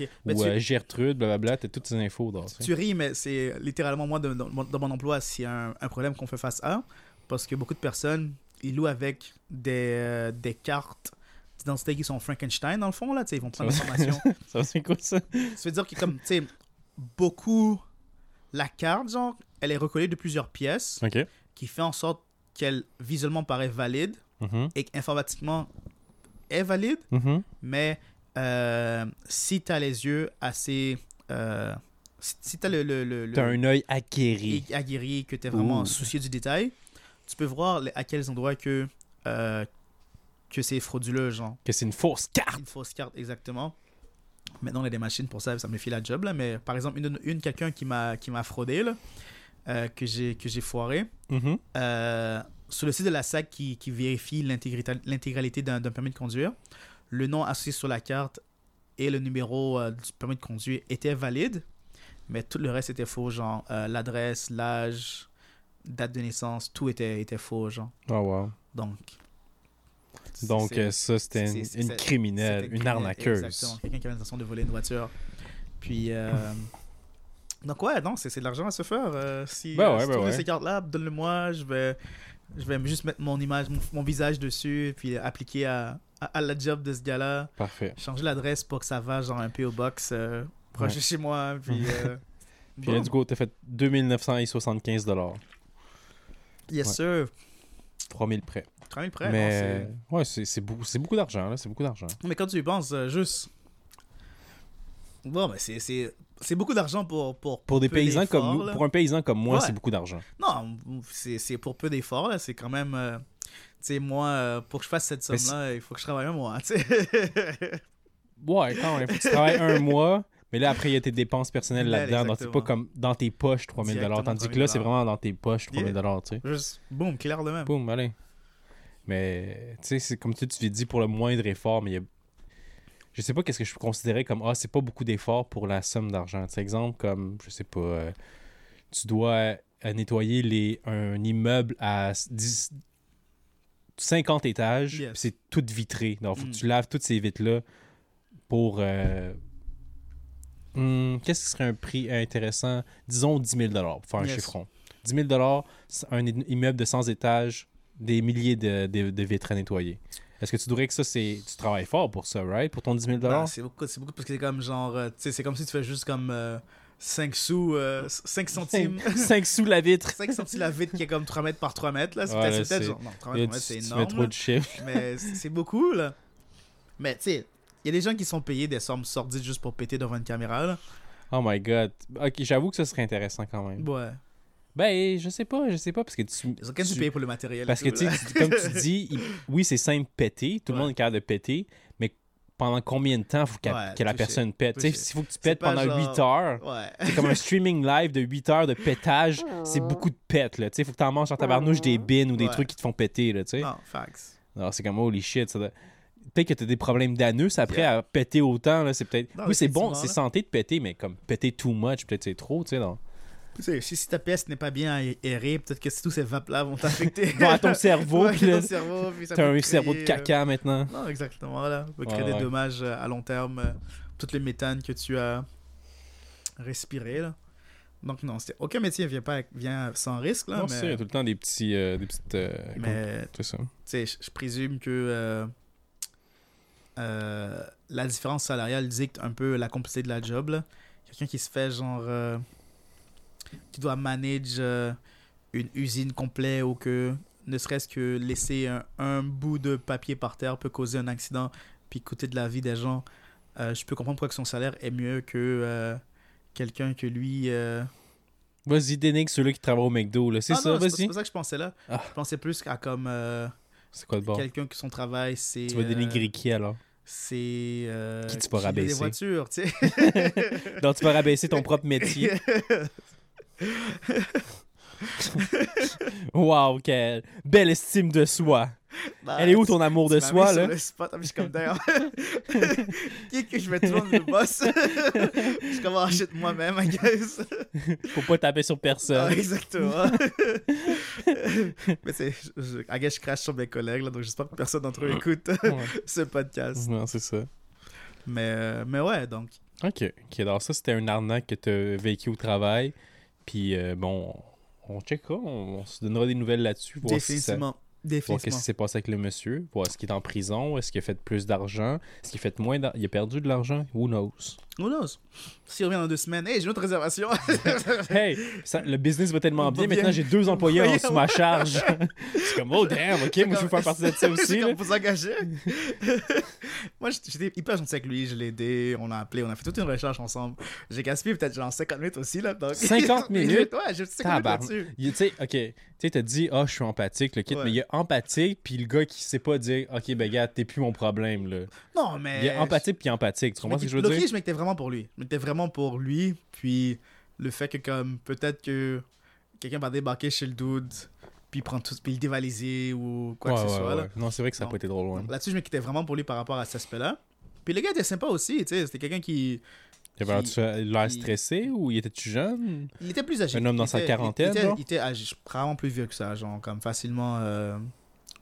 tu- euh, Gertrude, blablabla, t'as toutes ces infos. donc, tu ris, mais c'est littéralement moi dans, mon- dans mon emploi, s'il y a un, un problème qu'on fait face à, parce que beaucoup de personnes, ils louent avec des, euh, des cartes d'identité qui sont Frankenstein, dans le fond, là, tu sais, ils vont prendre l'information. Ça, c'est quoi ça? Ça veut dire que, comme, tu sais, beaucoup, la carte, genre, elle est recollée de plusieurs pièces, OK. qui fait en sorte qu'elle visuellement paraît valide Mhm. et qu'informatiquement est valide, Mhm. mais euh, si tu as les yeux assez... euh, si tu as le... le, le- le- T'as un œil et aguerri, que tu es vraiment Ouh. soucieux du détail, tu peux voir à quels endroits que, euh, que c'est frauduleux, genre. Que c'est une fausse carte. Une fausse carte, exactement. Maintenant, on a des machines pour ça, ça me fait la job. Là. Mais par exemple, une, une quelqu'un qui m'a fraudé, là, euh, que j'ai foiré, Mhm. euh, sur le site de la SAC qui, qui vérifie l'intégralité d'un d'un permis de conduire, le nom associé sur la carte et le numéro euh, du permis de conduire étaient valides, mais tout le reste était faux, genre euh, l'adresse, l'âge, date de naissance, tout était, était faux, genre. Oh, wow. Donc. Donc, euh, ça, c'était une, criminelle, une arnaqueuse. Exactement, quelqu'un qui avait l'intention de voler une voiture. Puis. euh, Donc, ouais, non, c'est de l'argent à se faire. euh, si Ben ouais, si ben tu ouais. ces cartes-là, donne-le-moi. Je vais, je vais juste mettre mon image, mon, mon visage dessus, puis appliquer à, à, à la job de ce gars-là. Parfait. Changer l'adresse pour que ça va, genre un PO Box euh, proche Ouais. de chez moi. Puis. Puis là, bon. du coup, t'as fait 2975 Yes, sir. 3000 prêts. 3000 prêts. non, Mais, c'est- ouais, c'est beaucoup, beaucoup d'argent. C'est beaucoup d'argent. Mais quand tu y penses, euh, juste. Bon, ben c'est- beaucoup d'argent pour, pour. Pour des paysans comme nous, pour un paysan comme moi, Ouais. c'est beaucoup d'argent. Non, c'est pour peu d'efforts, là. C'est quand même. euh, tu sais, moi, euh, pour que je fasse cette somme-là, il faut que je travaille un mois, tu sais. Ouais, quand même. Faut que tu travailles un mois, mais là, après, il y a tes dépenses personnelles là-dedans. C'est pas comme dans tes poches 3000 Directement Tandis que là, c'est 3000 vraiment dans tes poches 3000 tu sais. Juste, boum, clair de même. Boum, allez. Mais, tu sais, c'est comme tu tu l'as dit, pour le moindre effort, mais il y a... Je sais pas qu'est-ce que je considérais comme, ah, c'est pas beaucoup d'efforts pour la somme d'argent. Tu sais, exemple, comme, je sais pas, euh, tu dois euh, nettoyer les, un immeuble à 10, 50 étages, Yes. c'est tout vitré. Donc, faut Mm. que tu laves toutes ces vitres-là pour... euh, hmm, Qu'est-ce qui serait un prix intéressant? Disons 10 000 pour faire un Yes. chiffron. 10 000 c'est un immeuble de 100 étages, des milliers de, de- de vitres à nettoyer. Est-ce que tu dirais que ça, c'est. Tu travailles fort pour ça, right? Pour ton 10 000 Ben, c'est beaucoup, c'est beaucoup parce que c'est comme genre, euh, tu sais, c'est comme si tu fais juste comme 5 sous, 5 centimes. 5 sous la vitre. 5 centimes la vitre qui est comme 3 mètres par 3 mètres, là. C'est Ouais, peut-être, genre, non, 3 Là, mètres tu, c'est tu énorme. mets trop de chiffres. Mais c'est c'est beaucoup, là. Mais, tu sais, il y a des gens qui sont payés des sommes sordides juste pour péter devant une caméra, là. Oh my god. Ok, j'avoue que ça serait intéressant quand même. Ouais. Ben, je sais pas, je sais pas, parce que tu. Ils ont quand même tu- dû payer pour le matériel. Parce que, tout, tu comme tu dis, il- oui, c'est simple péter. Tout le monde est capable de péter. Mais pendant combien de temps faut Ouais, que la personne pète? Tu sais, s'il faut que tu pètes pendant genre- 8 heures. Ouais. C'est comme un streaming live de 8 heures de pétage. C'est beaucoup de pète, là. Tu sais, faut que t'en manges en tabarnouche des bins ou des Ouais. trucs qui te font péter, là, tu sais. Non, facts. Alors, c'est comme, holy shit. ça doit- Peut-être que t'as des problèmes d'anus après à péter autant, là. C'est peut-être. Non, oui, c'est bon, c'est santé de péter, mais comme péter too much, peut-être c'est trop, tu sais. non. Sais, si, si ta pièce n'est pas bien aérée, peut-être que tous ces vapes-là vont t'affecter. Bon, à ton cerveau, Ouais, puis là, ton cerveau, puis ça T'as un cerveau de créer, caca maintenant. euh, Non, exactement, là. Ça peut créer Ouais, des dommages euh, à long terme. euh, Toutes les méthanes que tu as respirées, là. Donc, non, c'est- aucun métier vient, pas, vient sans risque, là. Non, c'est ça, il y mais, a tout le temps des petits. euh, des petites. euh, mais C'est ça? tu sais, je présume que euh, euh, la différence salariale dicte un peu la complexité de la job. Quelqu'un qui se fait genre. Euh, qui doit manage euh, une usine complète ou que ne serait-ce que laisser un, un bout de papier par terre peut causer un accident puis coûter de la vie des gens. Euh, je peux comprendre pourquoi que son salaire est mieux que euh, quelqu'un que lui. Vas-y, dénigre ceux-là qui travaillent au McDo, là. C'est Ah ça, non, c'est pas- vas-y. ça que je pensais là. Ah. Je pensais plus à comme C'est quoi de bon? quelqu'un que son travail c'est. Tu vas dénigrer qui alors? c'est euh, Qui tu vas a des rabaisser? voitures, tu sais. Donc tu vas rabaisser ton propre métier. Wow, quelle belle estime de soi. Elle est où ton amour de Tu soi, mis sur là? le spot, je suis comme d'ailleurs. Qui est que je vais tourner le boss? Je suis comme oh shit moi-même, I guess. Faut pas taper sur Ah, personne. exactement. Mais c'est, je, I guess je crache sur mes collègues, là, donc j'espère que personne d'entre eux écoute Ouais. ce podcast. Non, c'est ça. Mais, euh, mais ouais, donc. Ok. Ok, alors ça, c'était un arnaque que t'as vécu au travail. Puis euh, bon, on checkera, on, on se donnera des nouvelles là-dessus. Voir si Définitivement. voir qu'est-ce Définitivement. qui s'est passé avec le monsieur, voir est-ce qu'il est en prison, est-ce qu'il a fait plus d'argent, est-ce qu'il a fait moins d'argent, il a perdu de l'argent, who knows? Who knows? S'il revient dans deux semaines, hey, j'ai une autre réservation. Hey, ça- le business va tellement bien. Maintenant, j'ai deux employés en sous ma charge. c'est comme, oh damn, ok, moi je veux faire partie de ça aussi. Comme pour s'engager. Moi, j'étais hyper gentil avec lui. Je l'ai aidé. On a appelé. On a fait toute une recherche ensemble. J'ai gaspillé peut-être genre 50 minutes aussi. Là, donc... 50 minutes? Ouais, j'ai 50 minutes Tu sais, ok, tu sais, t'as dit, ah, je suis empathique, le kit, Ouais. mais il y a empathique, puis le gars qui sait pas dire, ok, ben, gars, t'es plus mon problème, là. Non, mais. Il y a empathique puis empathique, tu comprends ce que je veux dire? je vraiment pour lui. Je m'étais vraiment pour lui. Puis le fait que, comme, peut-être que quelqu'un va débarquer chez le dude, puis prendre tout, puis le dévaliser ou quoi Ouais, que ce ouais, soit. là. Non, c'est vrai que ça n'a Non. pas été trop loin. Là-dessus, je m'inquiétais vraiment pour lui par rapport à cet aspect-là. Puis le gars était sympa aussi, tu sais. C'était quelqu'un qui. Il avait l'air stressé ou il était-tu jeune? Il était plus âgé. Un homme dans Il sa était- quarantaine, Il était, genre? il était âgé, vraiment plus vieux que ça, genre, comme facilement euh,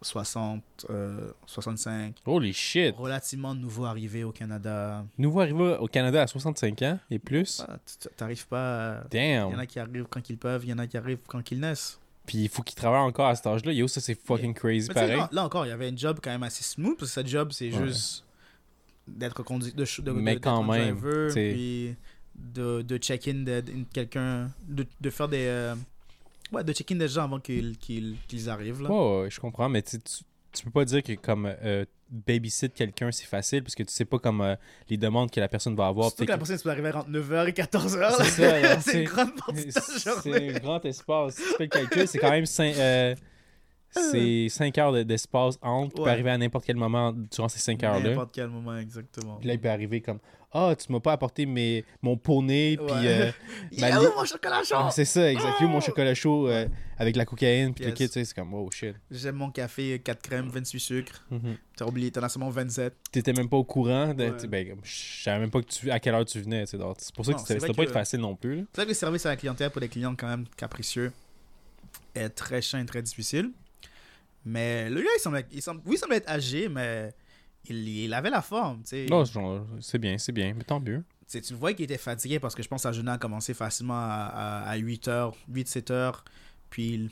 60, euh, 65. Holy shit! Relativement nouveau arrivé au Canada. Nouveau arrivé au Canada à 65 ans et plus? Ah, T'arrives pas. à- Il y en Damn! a qui arrivent quand ils peuvent, il y en a qui arrivent quand ils naissent. Puis il faut qu'il travaille encore à cet âge-là. Yo, ça c'est fucking crazy Mais pareil. là, là encore, il y avait un job quand même assez smooth, parce que ce job, c'est Ouais. juste d'être conduit de, de, Mais de- quand même, driver, puis de, de check-in de, de- quelqu'un, de, de faire des... euh, ouais, de check-in des gens avant qu'ils arrivent, là. Ouais, je comprends, mais tu, tu, peux pas dire que comme euh, babysit quelqu'un c'est facile parce que tu sais pas comme euh, les demandes que la personne va avoir. Surtout que la personne peut arriver entre 9h et 14h. C'est une grande partie de C'est un grand espace. Si tu fais le calcul, c'est quand même 5, c'est 5 heures de- d'espace entre qui peut arriver à n'importe quel moment durant ces 5 heures-là. N'importe quel moment, exactement. Puis là, il peut arriver comme Ah, tu m'as pas apporté mes, mon poney, puis. Euh, ma oh, mon chocolat chaud! ah, c'est ça, exactement. Mon Oh! chocolat chaud euh, avec la cocaïne, puis le kit, tu sais, c'est comme Oh shit. J'aime mon café, 4 crèmes, 28 sucres. Mhm. T'as oublié, t'en as seulement 27. T'étais même pas au courant. De, Ouais. ben, je savais même pas que tu, à quelle heure tu venais. C'est pour ça que c'était pas être facile non plus. C'est vrai que le service à la clientèle pour des clients quand même capricieux est très chiant et très difficile. Mais le gars, il semble, il semble, oui, il semble être âgé, mais il, il avait la forme. tu sais. Non, c'est bien, c'est bien, mais tant mieux. Tu sais, tu le vois qu'il était fatigué parce que je pense que sa journée a commencé facilement à, à, 8h, 8-7 heures. Puis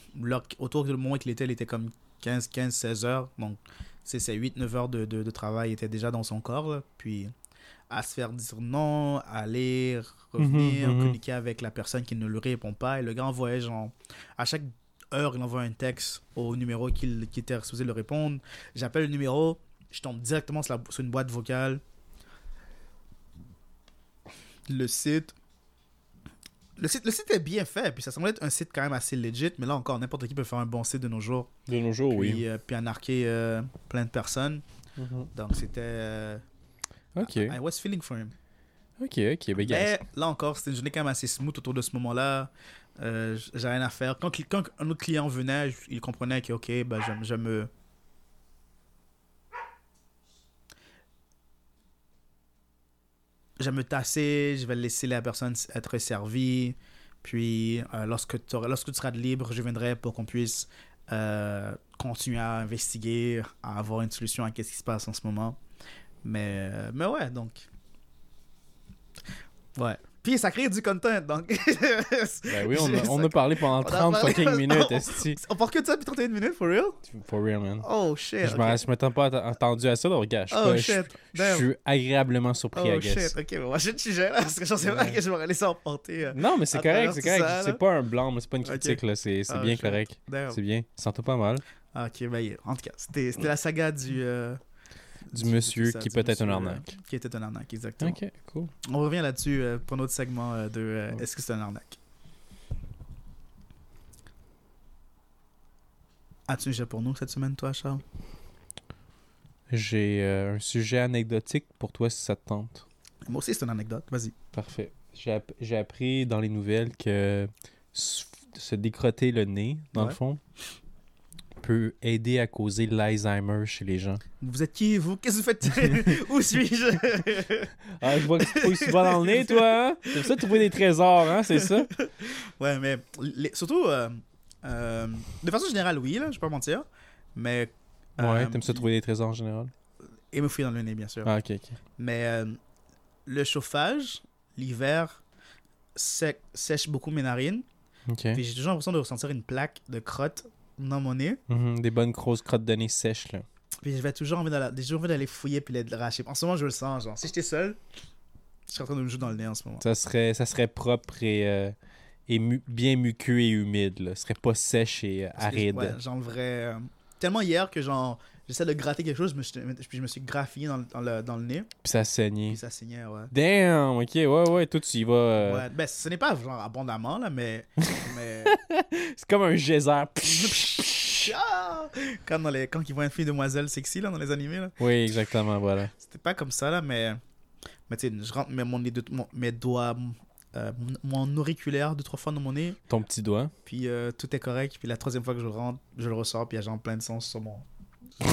autour du moment qu'il était, il était comme 15, 15 16 heures. Donc, c'est ces 8-9 heures de, de, de travail étaient déjà dans son corps. là. Puis à se faire dire non, aller, revenir, Mhm, mhm. communiquer avec la personne qui ne lui répond pas. Et le gars envoyait genre, à chaque heure, il envoie un texte au numéro qu'il qui était supposé le répondre. J'appelle le numéro, je tombe directement sur, la- sur une boîte vocale. Le site. Le site, le site est bien fait, puis ça semblait être un site quand même assez legit, mais là encore, n'importe qui peut faire un bon site de nos jours. De nos jours, Puis, oui. euh, puis anarquer euh, plein de personnes. Mhm. Donc c'était. euh, Ok, I was feeling for him. ok, ok. Ben, Mais là encore, c'était une journée quand même assez smooth autour de ce moment-là. Euh, J'ai rien à faire. Quand, quand un autre client venait, il comprenait que, ok, ben, je, me. Je me tasser, je vais laisser la personne être servie. Puis, euh, lorsque, lorsque tu seras libre, je viendrai pour qu'on puisse euh, continuer à investiguer, à avoir une solution à ce qui se passe en ce moment. Mais, mais ouais, donc. Ouais. Puis ça crée du content, donc. ben oui, on a, Je- on a parlé pendant On a 30 parlé- fucking minutes, esti. On part que de ça depuis 31 minutes, for real? For real, man. Oh shit. Je ok. me je m'attends pas attendu à ça, donc gars, je Oh pas- je- shit. je Damn. suis agréablement surpris, Oh I guess. shit. Ok, on va changer de sujet là, parce que je sais pas que je vais laisser emporter. euh. Non, mais c'est correct, c'est correct. C'est pas un blanc, mais c'est pas une critique, là. C'est Ah, bien shit. correct. C'est bien. Sens-toi pas mal. Ok, ben, en tout cas, c'était c'était la saga du. euh, Du monsieur ça, qui peut être un euh, arnaque. Qui était un arnaque, exactement. Ok, cool. On revient là-dessus euh, pour notre segment euh, de euh. Est-ce que c'est un arnaque? As-tu un sujet pour nous cette semaine, toi, Charles? J'ai un sujet anecdotique pour toi si ça te tente. Moi aussi, c'est une anecdote. Vas-y. Parfait. J'ai app- appris dans les nouvelles que se décrotter le nez, dans le fond, peut aider à causer l'Alzheimer chez les gens. Vous êtes qui, vous? Qu'est-ce que vous faites? Où suis-je? Ah, je vois que tu te fouilles souvent dans le nez, toi, hein? T'aimes ça trouver des trésors, hein? C'est ça? Ouais, mais les- surtout, euh, euh, de façon générale, oui, là, je vais pas mentir. Mais. Ouais, euh, t'aimes ça trouver des trésors en général? Et me fouiller dans le nez, bien sûr. Ah, ok, ok. Mais euh, le chauffage, l'hiver, sec- sèche beaucoup mes narines. Ok. Puis j'ai toujours l'impression de ressentir une plaque de crotte dans mon nez. Mhm, des bonnes grosses crottes de nez sèches, là. Puis j'avais toujours envie d'aller, fouiller puis les arracher. En ce moment, je le sens. Genre, si j'étais seul, Je suis en train de me jouer dans le nez en ce moment. Ça serait, ça serait propre et, euh, et mu- bien muqueux et humide. Là. Ce serait pas sèche et euh, aride. ouais, j'enlèverais, euh, tellement hier que genre, j'essaie de gratter quelque chose, je me suis- puis je me suis graffiné dans, le- dans le, dans le nez, Puis ça saignait. puis ça saignait, ouais. Damn, ok, ouais, ouais, toi tu y vas. euh, Ouais, ben, ce n'est pas genre abondamment, là, mais. mais... C'est comme un geyser. Ah! Comme dans les... quand ils voient une fille demoiselle sexy, là, dans les animés, là. oui, exactement, voilà. C'était pas comme ça, là, mais. Mais tu sais, je rentre mes, mon mes doigts, euh, mon, mon auriculaire deux, trois fois dans mon nez, Ton petit doigt. puis euh, tout est correct. Puis la troisième fois que je rentre, je le ressors, puis il y a genre plein de sang sur mon.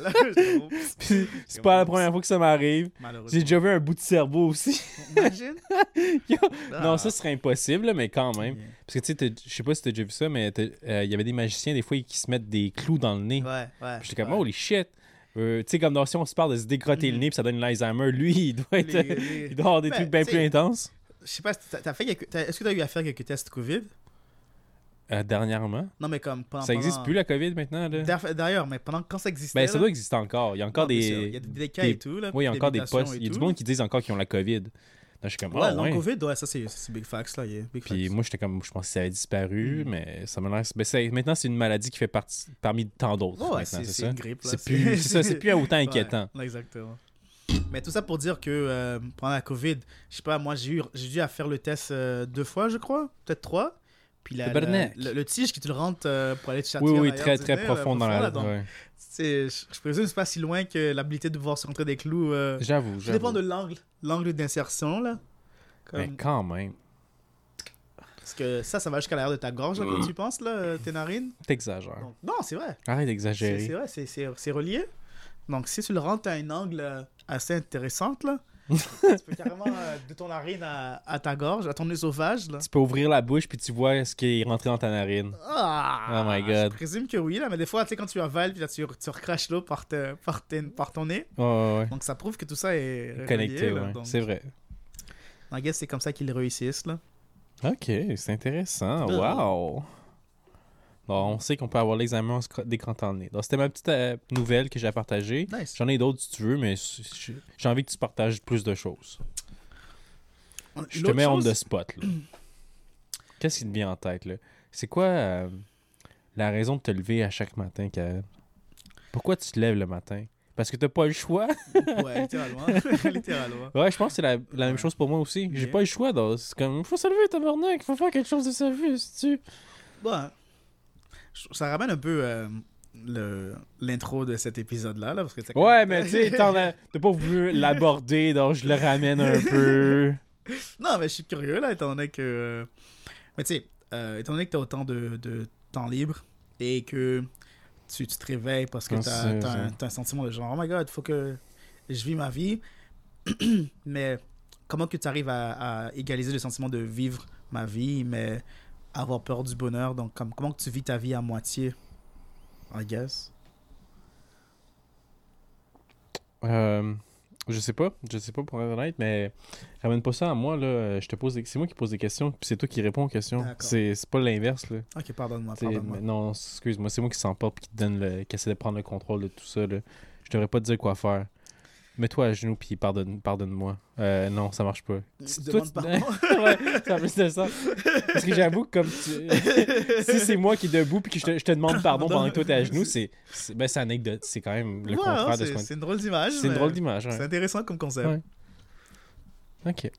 c'est pas la première fois que ça m'arrive. J'ai déjà vu un bout de cerveau aussi. Imagine. Yo, Ah. Non, ça serait impossible, là, mais quand même. Yeah. Parce que tu sais, t'as- je sais pas si t'as déjà vu ça, mais t'as- euh, il y avait des magiciens des fois qui se mettent des clous dans le nez. Ouais, ouais. Puis J'étais comme, ouais. holy shit. Euh, tu sais, comme dans, si on se parle de se dégrotter le nez, puis ça donne l'Alzheimer, lui, il doit être. Les- les- il doit avoir des Ben, trucs bien plus intenses. Je sais pas, si t'as- t'as fait t'as- est-ce que tu as eu à faire quelques tests Covid? Euh, dernièrement. Non, mais comme pendant. Ça existe pendant- plus, la COVID, maintenant, là? D'ailleurs- mais pendant quand ça existait. Ben, ça doit exister encore. Il y a encore Non, des. Il y a des, cas des- et tout. Là, Oui, il y a encore des postes. Il y a du monde qui disent encore qu'ils ont la COVID. Là, je suis comme, Ouais, ouais. Covid, ouais, ça c'est Big Facts là. yeah, Big Puis facts. moi, j'étais comme, je pensais que ça avait disparu, Mhm. mais ça m'a l'air. ben, maintenant, c'est une maladie qui fait partie parmi tant d'autres. Ouais, c'est ça? une grippe. là, C'est plus, c'est ça, c'est plus autant inquiétant. Ouais, exactement. Mais tout ça pour dire que euh, pendant la Covid, je sais pas, moi j'ai eu j'ai dû à faire le test euh, deux fois, je crois, peut-être trois. Puis la, le, le tige qui te le rentre euh, pour aller te châtier. Oui, oui, très, très profond là, dans la. donc, ouais. je, je présume que c'est pas si loin que l'habilité de pouvoir se rentrer des clous. euh, J'avoue, ça dépend de l'angle, l'angle d'insertion là. Comme- Mais quand même, Parce que ça, ça va jusqu'à l'arrière de ta gorge, là, quand tu penses, là, euh, tes narines. t'exagères. Donc, non, c'est vrai. Arrête d'exagérer. c'est vrai, c'est- relié. Donc, si tu le rentres à un angle euh, assez intéressant, là, tu peux carrément euh, de ton narine à, à ta gorge, à ton œsophage, là. Tu peux ouvrir la bouche puis tu vois ce qui est rentré dans ta narine. Ah, Oh my God. Je présume que oui, là, mais des fois, tu sais, quand tu avales, puis là, tu, tu recraches l'eau par, te- par, tes- par ton nez. Ouais, ouais. Donc, ça prouve que tout ça est relié, Connecté, ouais. C'est vrai. I guess c'est comme ça qu'ils réussissent, là. Ok, c'est intéressant. Wow. Bon, on sait qu'on peut avoir l'examen en scro- d'écran dans le nez. Donc, c'était ma petite euh, nouvelle que j'ai à partager. Nice. J'en ai d'autres si tu veux, mais j'ai envie que tu partages plus de choses. Je te mets on chose- the spot. Qu'est-ce qui te vient en tête, là? C'est quoi euh, la raison de te lever à chaque matin, Karen? Pourquoi tu te lèves le matin? Parce que t'as pas le choix? Ouais, littéralement. littéralement. Ouais, je pense que c'est la, la même chose pour moi aussi. J'ai Yeah. pas le choix, c'est comme, faut se lever, tabarnak, faut faire quelque chose de sa vie, si tu... Je- ça ramène un peu euh, le l'intro de cet épisode-là, là, parce que Ouais, mais tu sais, t'as pas voulu l'aborder, donc je le ramène un peu. non, mais je suis curieux, là, étant donné que... euh, Mais tu sais, euh, étant donné que t'as autant de, de temps libre et que tu, tu te réveilles parce que Ah, t'as c'est t'as un, ça. t'as un sentiment de genre, oh my god, faut que je vis ma vie. mais comment que tu arrives à, à égaliser le sentiment de vivre ma vie, mais avoir peur du bonheur? Donc, comme, comment tu vis ta vie à moitié, I guess? Euh, je sais pas, je sais pas pour être honnête, mais ramène pas ça à moi, là. Je te pose des- C'est moi qui pose des questions, puis c'est toi qui réponds aux questions. C'est pas l'inverse, là. Ok, pardonne-moi, pardonne-moi. non, excuse-moi, c'est moi qui s'emporte qui te donne le... qui essaie de prendre le contrôle de tout ça. Là. Je devrais pas te dire quoi faire. Mets-toi à genoux puis pardonne, pardonne-moi. Euh, non, ça marche pas. Si toi, tu- pardon? ouais, ça plus de ça. Parce que j'avoue que comme tu... si c'est moi qui est debout puis que je te, je te demande pardon pendant que toi t'es à genoux, c'est c'est- ben, c'est anecdote. C'est quand même le Ouais, contraire hein, de ce qu'on c'est une drôle d'image. C'est une drôle d'image. C'est intéressant comme concept. Ouais. Ok.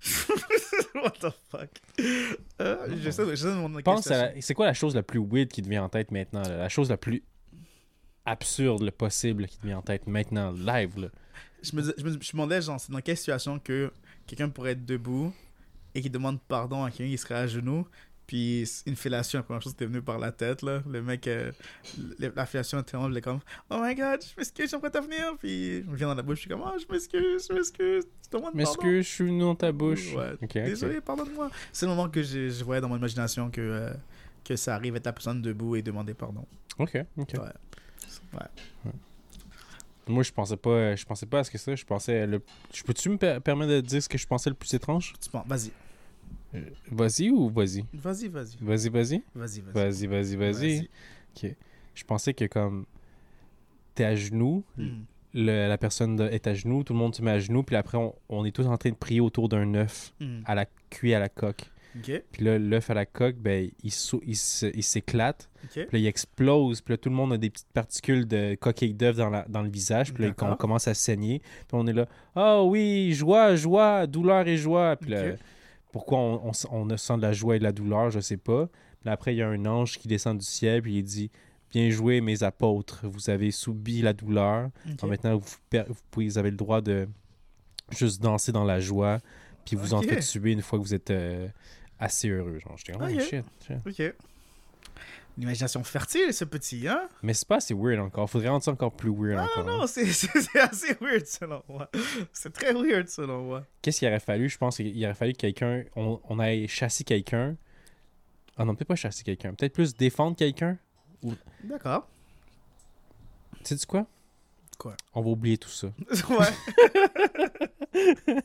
What the fuck? Euh, J'essaie de, j'essaie de Pense à la- C'est quoi la chose la plus weird qui te vient en tête maintenant? là? La chose la plus absurde le possible qui te vient en tête maintenant, live. Là. Je me, je me, je me demandais, genre, c'est dans quelle situation que quelqu'un pourrait être debout et qui demande pardon à quelqu'un qui serait à genoux, puis une fellation, la première chose qui est venue par la tête, là. Le mec, euh, la fellation était il est comme Oh my god, je m'excuse, j'aimerais t'avenir. Puis je me viens dans la bouche, je suis comme Oh, je m'excuse, je m'excuse, je te que je suis venu dans ta bouche? Ouais. Désolé, pardonne-moi. C'est le moment que je, je voyais dans mon imagination que, euh, que ça arrive être la personne debout et demander pardon. Ok, ok. Ouais. Ouais. Moi, je pensais pas, je pensais pas à ce que ça. Je pensais. Le... Je peux-tu me per- permettre de dire ce que je pensais le plus étrange? Tu penses, vas-y. Euh, Vas-y ou vas-y? Vas-y, vas-y. Vas-y, vas-y? Vas-y, vas-y. Vas-y, vas-y, vas-y. Ok. Je pensais que comme t'es à genoux, Hmm. le- la personne est à genoux, tout le monde se met à genoux, puis après, on, on est tous en train de prier autour d'un œuf Hmm. à la cuit à la coque. Puis là, l'œuf à la coque, ben, il, sau- il s'éclate, puis là, il explose, puis là, tout le monde a des petites particules de coquille d'œuf dans, le visage, puis là, on commence à saigner, puis on est là, « Oh oui, joie, joie, douleur et joie », puis là, pourquoi on, on, sent de la joie et de la douleur, je sais pas. Puis après, il y a un ange qui descend du ciel, puis il dit, « Bien joué, mes apôtres, vous avez subi la douleur, alors maintenant, vous, pouvez, vous avez le droit de juste danser dans la joie, puis vous en Ok. faites subir une fois que vous êtes euh, assez heureux. Genre, j'étais comme, oh, Ok. shit, shit. Ok. L'imagination fertile, ce petit, hein? Mais c'est pas assez weird encore. Faudrait rendre ça encore plus weird Ah encore. non, c'est c'est- c'est assez weird selon moi. C'est très weird selon moi. Qu'est-ce qu'il aurait fallu? Je pense qu'il aurait fallu que quelqu'un. On, on ait chassé quelqu'un. Ah non, peut-être pas chasser quelqu'un. Peut-être plus défendre quelqu'un? D'accord. Tu sais quoi? Quoi? On va oublier tout ça. Ouais.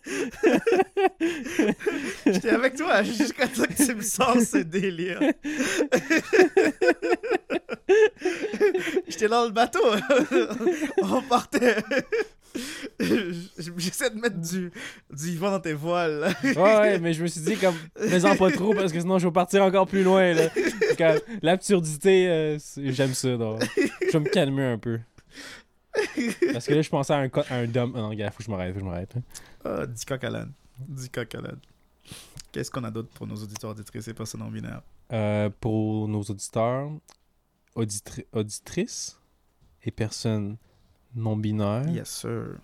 J'étais avec toi jusqu'à temps que tu me sors ce délire. J'étais dans le bateau. On partait. J'essaie de mettre du, du vent dans tes voiles. Ouais, ouais, mais je me suis dit, comme, fais-en pas trop parce que sinon je vais partir encore plus loin. L'absurdité, euh, j'aime ça. donc. Je vais me calmer un peu. Parce que là, je pensais à un, à un dom. Non, gars, faut que je m'arrête, faut que je m'arrête. hein. Ah, dis coq à l'âne. Dis coq à. Qu'est-ce qu'on a d'autre pour nos auditeurs, auditrices et personnes non binaires? Euh, pour nos auditeurs, auditri- auditrices et personnes non binaires, Yes, sir.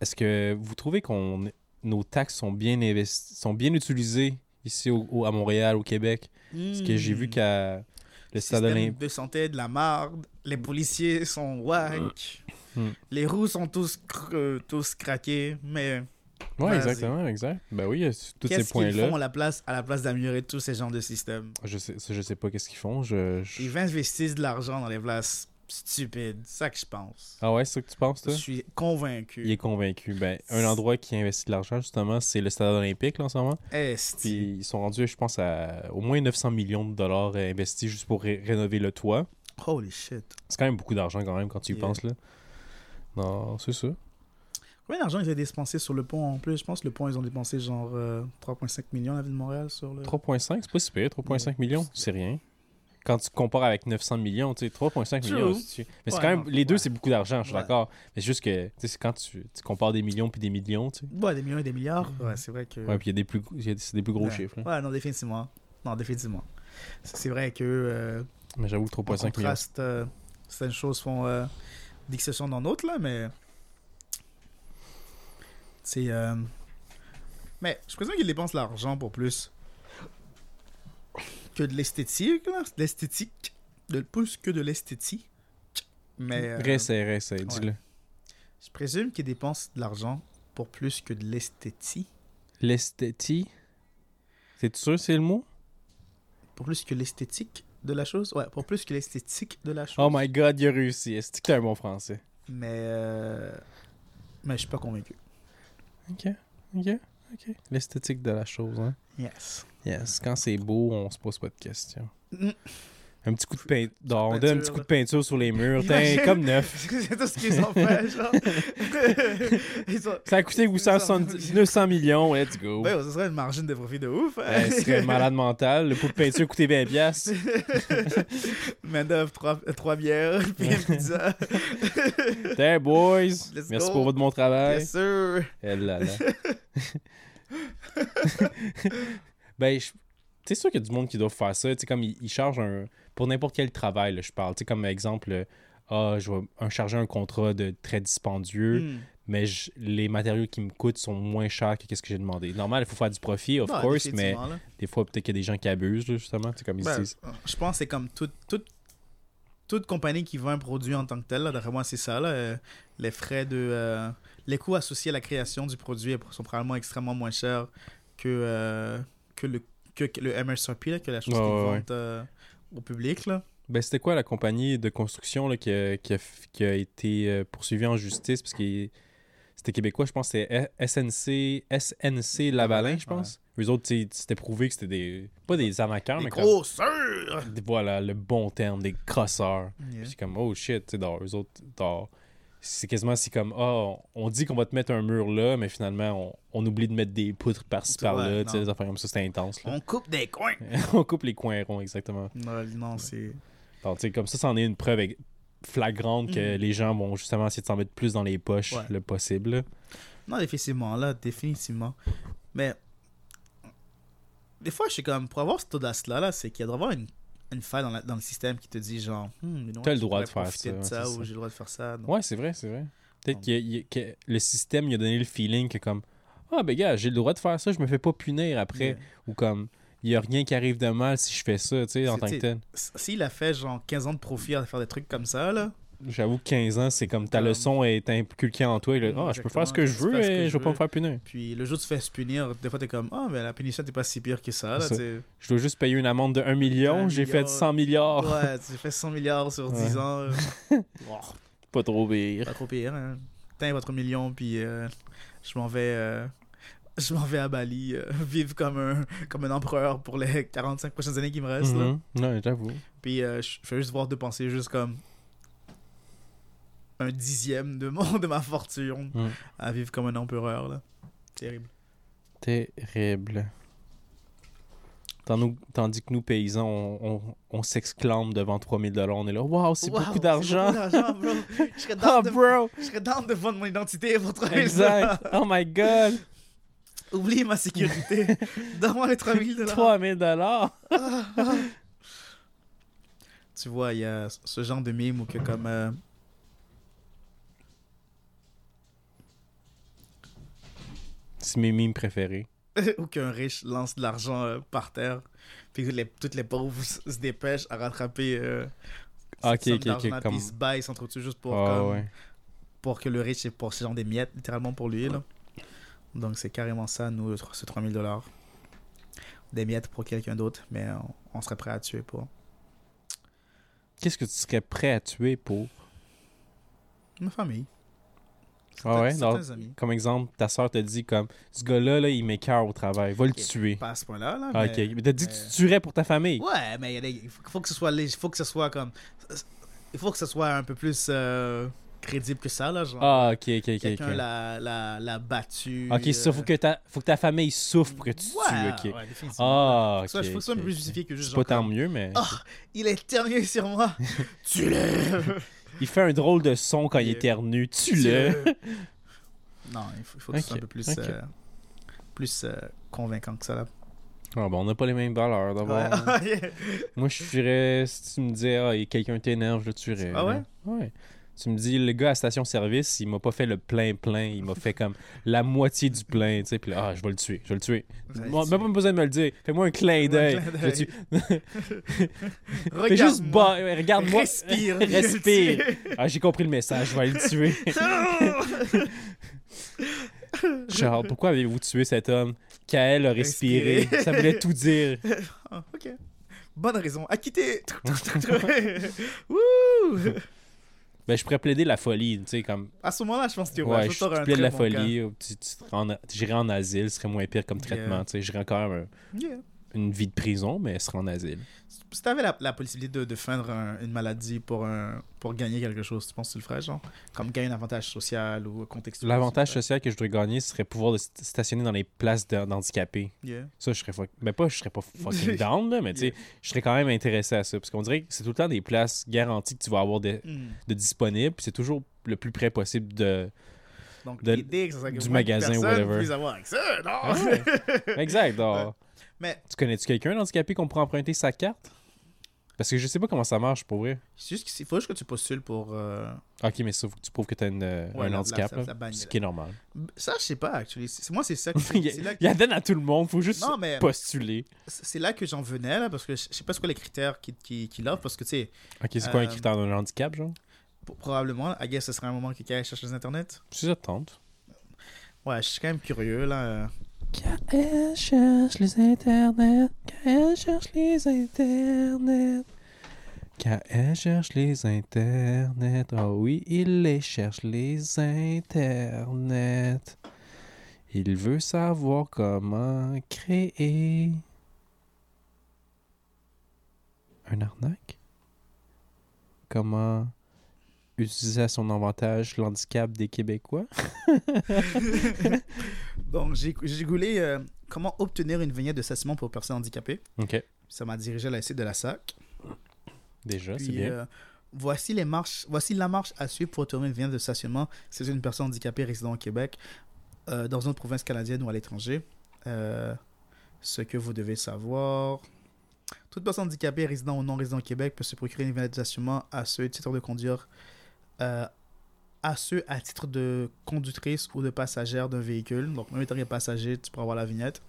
est-ce que vous trouvez qu'on nos taxes sont bien sont bien utilisées ici au- au- à Montréal, au Québec? Parce que j'ai vu qu'à le stade Hmm. système olympique. de santé de la marde, les policiers sont whack, Hmm. les roues sont tous, cr- euh, tous craqués, mais Ouais, exactement, exact. Ben oui, tous ces qu'est-ce qu'ils points-là. font à la place, à la place d'améliorer tous ces genres de systèmes? Je sais, je sais pas qu'est-ce qu'ils font. Je, je- Ils investissent de l'argent dans les places stupides, c'est ça que je pense. Ah ouais, c'est ça que tu penses, Je toi? suis convaincu. Il est convaincu. Ben, un endroit qui investit de l'argent, justement, c'est le stade olympique, là, en ce moment. Esti. Puis ils sont rendus, je pense, à au moins 900 millions de dollars investis juste pour ré- rénover le toit. Holy shit. C'est quand même beaucoup d'argent, quand même, quand tu y Yeah. penses, là. Non, c'est ça. Combien d'argent ils ont dépensé sur le pont en plus? Je pense que le pont, ils ont dépensé genre euh, 3,5 millions à la ville de Montréal sur le... 3,5, c'est pas si pire. 3,5 millions, c'est rien. Quand tu compares avec 900 millions, tu sais, 3,5 True. millions. Mais c'est quand même, non, les deux, c'est beaucoup d'argent, je suis d'accord. Mais c'est juste que, tu sais, c'est quand tu, tu compares des millions puis des millions, tu sais. Ouais, des millions et des milliards. Ouais, c'est vrai que... Ouais, puis il y a des plus, y a- des plus gros chiffres. Ouais, non, définitivement. Non, définitivement. C'est c'est vrai que... euh, Mais j'avoue, que en 3,5 millions. euh, certaines choses font euh, discussion dans d'autres, là, mais... C'est... euh, Mais je présume qu'ils dépensent l'argent pour plus que de l'esthétique, là. De L'esthétique. De plus que de l'esthétique. Mais... euh, Réessaye, réessaye, dis-le. Je présume qu'ils dépensent de l'argent pour plus que de l'esthétique. L'esthétique? C'est sûr c'est le mot? Pour plus que l'esthétique? De la chose? Ouais, pour plus que l'esthétique de la chose. Oh my god, il a réussi. Est-ce que t'es un bon français? Mais... euh, Mais je suis pas convaincu. Ok, ok, ok. L'esthétique de la chose, hein? Yes. Yes. Quand c'est beau, on se pose pas de questions. Mm. Un petit coup de peinture. On donne un petit coup de peinture sur les murs. Imagine. comme neuf. c'est tout ce qu'ils ont fait, genre. Ça a coûté 870 900 millions. Let's go. Ouais, ce serait une margine de profit de ouf. Ouais, ce serait malade mental. Le pot de peinture coûtait 20 piastres. Main d'œuvre, trois, trois bières, puis une pizza. Hey boys. Let's Merci go. pour votre bon travail. Yes, sir. Eh là là. ben, je- c'est sûr qu'il y a du monde qui doit faire ça? Tu sais, comme ils, ils chargent un. Pour n'importe quel travail, là, je parle. Tu sais, comme exemple, euh, ah, je vais un, charger un contrat de très dispendieux, Hmm. mais je- les matériaux qui me coûtent sont moins chers que ce que j'ai demandé. Normal, il faut faire du profit, of Ouais, course, mais là. des fois, peut-être qu'il y a des gens qui abusent, justement. C'est comme ils Ben, disent. je pense que c'est comme toute, toute, toute compagnie qui vend un produit en tant que tel. D'après moi, c'est ça. Là, euh, les frais de. euh, les coûts associés à la création du produit sont probablement extrêmement moins chers que, euh, que, le, que, le MSRP, là, que la chose Ouais, qu'ils ouais, vendent euh, au public. Là. Ben, c'était quoi la compagnie de construction là, qui, a, qui a f- qui a été euh, poursuivie en justice? Parce que c'était québécois, je pense que c'était SNC, SNC Lavalin, je pense. Eux autres, c'était prouvé que c'était des. Pas des arnaqueurs, Des mais comme. grosseurs! Voilà, le bon terme, des crosseurs. Yeah. Puis c'est comme, oh shit, tu sais, dans eux autres, dans- c'est quasiment si comme, ah, on dit qu'on va te mettre un mur là, mais finalement, on, on oublie de mettre des poutres par-ci Ouais, par-là, tu sais, non. des affaires comme ça, c'était intense. Là. On coupe des coins! on coupe les coins ronds, exactement. Non, non, c'est. Donc, tu sais, comme ça, c'en est une preuve flagrante que Mhm. les gens vont justement essayer de s'en mettre plus dans les poches Ouais. le possible. Non, définitivement, là, définitivement. Mais. Des fois, je suis comme. Pour avoir cette audace-là, là, c'est qu'il doit y avoir une, une faille dans, la- dans le système qui te dit, genre. Hmm, non, T'as le droit de faire ça, de ou j'ai le droit de faire ça. donc- Ouais, c'est vrai, c'est vrai. Peut-être Donc- que le système il a donné le feeling que comme ah ben gars, j'ai le droit de faire ça, je me fais pas punir après Yeah. ou comme il y a rien qui arrive de mal si je fais ça, tu sais en tant que tel. S'il a fait genre 15 ans de profit à faire des trucs comme ça, là. J'avoue que 15 ans, c'est comme ta Comme- leçon est inculquée en toi, et ah, je peux faire ce que je veux et que je je vais pas me veux. faire punir. Puis le jour où tu te fais se punir, des fois t'es comme, ah, mais la punition t'es pas si pire que ça, là. Ça. Je dois juste payer une amende de 1 million, j'ai fait million. 100 milliards. Ouais, tu fais 100 milliards sur Ouais. 10 ans. Pas trop pire. pas trop pire, hein. Tiens votre million, puis euh, je m'en vais. euh, Je m'en vais à Bali, euh, vivre comme un, comme un empereur pour les 45 prochaines années qui me restent. là. Mhm. Ouais, j'avoue. Puis euh, je vais juste voir dépenser juste comme un dixième de, mon, de ma fortune Mm. à vivre comme un empereur. Là. Terrible. Terrible. Tandis, que nous, paysans, on, on, on s'exclame devant 3000 On est là, waouh, c'est Wow, beaucoup d'argent. beaucoup d'argent, bro. Je serais Ah, down de- bro! je serais de vendre mon identité pour trouver Exact. Oh my god! Oublie ma sécurité. Donne-moi les 3000 dollars. 3000 dollars. Tu vois, il y a ce genre de mime où que comme... euh, C'est mes mimes préférés. ou qu'un riche lance de l'argent euh, par terre, puis que les, toutes les pauvres se dépêchent à rattraper euh, Ah, ok, ok, ok, d'argent-là, comme- puis ils se baillent, ils s'entretuent juste pour, Ah, comme- ouais. pour que le riche ait pour ce genre des miettes, littéralement pour lui. Là. Donc c'est carrément ça, nous, ce 3000 dollars. Des miettes pour quelqu'un d'autre, mais on, on serait prêt à tuer pour Qu'est-ce que tu serais prêt à tuer pour? ma famille. Ah ouais? Amis. comme exemple, ta soeur te dit comme ce gars-là, là, il m'écœure au travail, va le tuer. Pas à ce point-là, là. Ah, mais- ok. Mais t'as dit que tu tuerais pour ta famille. Ouais, mais il faut, faut que ce soit lég- il faut que ce soit comme il faut que ce soit un peu plus euh, crédible que ça là, genre Ah, ok, ok, ok. quelqu'un ok. l'a, l'a, l'a battu. Ok, ça, euh, faut que, ta... faut que ta famille souffre pour que tu ouais, tues, ok. ouais. Ah, ok. ça- que ce soit un peu plus justifié que juste C'est pas tant comme, mieux, mais. Ah, il a éternué sur moi. Tue-le. Il fait un drôle de son quand il éternue. Tue-le. non, il faut, il faut que ce soit un peu plus euh, plus euh, convaincant que ça là. Ah, bon, on n'a pas les mêmes valeurs d'abord. Ouais. Moi, je tuerais. Si tu me disais, ah, et quelqu'un t'énerve, je le tuerais. Ah ouais? Ouais. Tu me dis, le gars à station-service, il m'a pas fait le plein-plein. Il m'a fait comme la moitié du plein, tu sais. Puis là, ah, je vais le tuer. Je vais le tuer. Même pas besoin de me le dire. Fais-moi un clin d'œil. clin Je le d'œil. tue. Fais Regarde juste bas. Regarde-moi. Respire. Respire. Ah, j'ai compris le message. Je vais le tuer. Charles, pourquoi avez-vous tué cet homme? Kael a respiré. Respiré. Ça voulait tout dire. Ah, ok. Bonne raison. À quitter. Wouh! Ben, je pourrais plaider la folie, tu sais, comme... À ce moment-là, je pense que Ouais, ouais, je, je un la bon folie, tu, tu j'irais en asile, ce serait moins pire comme traitement, Yeah. tu sais. J'irais encore même. Yeah. Une vie de prison, mais ce serait en asile. Si t'avais la, la possibilité de, de feindre un- une maladie pour, un, pour gagner quelque chose, tu penses que tu le ferais, genre? Comme gagner un avantage social ou contextuel L'avantage tu social que je voudrais gagner, ce serait pouvoir stationner dans les places d'handicapés. Yeah. Ça, je serais fuck... Ben pas, je serais pas fucking down, là, mais tu sais, Yeah. je serais quand même intéressé à ça. Parce qu'on dirait que c'est tout le temps des places garanties que tu vas avoir de, Hmm. de disponibles, puis c'est toujours le plus près possible de... Donc, De- l'idée, ça que du magasin, personnes whatever. accès, non? Ah. Exact. alors. Mais Tu connais-tu quelqu'un d'handicapé qu'on pourrait emprunter sa carte? Parce que je sais pas comment ça marche, pour vrai. c'est juste qu'il faut juste que tu postules pour. euh, Ok, mais ça, faut que tu prouves que t'as une, euh, Ouais, un la- handicap, la- la ce qui est normal. Ça, je sais pas, actually. Moi, c'est ça que. il, y a- que- y donne à tout le monde, faut juste Non, mais postuler. c'est là que j'en venais, là, parce que je sais pas ce que les critères qui, qui, qui l'offrent, parce que, tu sais, Ok, c'est quoi un Euh, critère d'un handicap, genre? probablement, I guess, ce serait un moment que quelqu'un cherche les internets. Si ça tente. Ouais, je suis quand même curieux, là. Euh. Kael cherche les internets. Kael cherche les internets. Kael cherche les internets. Ah oui, il les cherche, les internets. Il veut savoir comment créer un arnaque. Comment utiliser à son avantage l'handicap des Québécois? Donc, j'ai googlé euh, comment obtenir une vignette de stationnement pour personnes handicapées? Ok. Ça m'a dirigé à la site de la SAC. Déjà, c'est bien. euh, voici, les marches, voici la marche à suivre pour obtenir une vignette de stationnement si vous êtes une personne handicapée résidant au Québec, euh, dans une province canadienne ou à l'étranger. Euh, ce que vous devez savoir. Toute personne handicapée résidant ou non résidant au Québec peut se procurer une vignette de stationnement à ce titre de conduire euh, à ceux à titre de conductrice ou de passagère d'un véhicule. Donc, même étant passager, tu pourras avoir la vignette.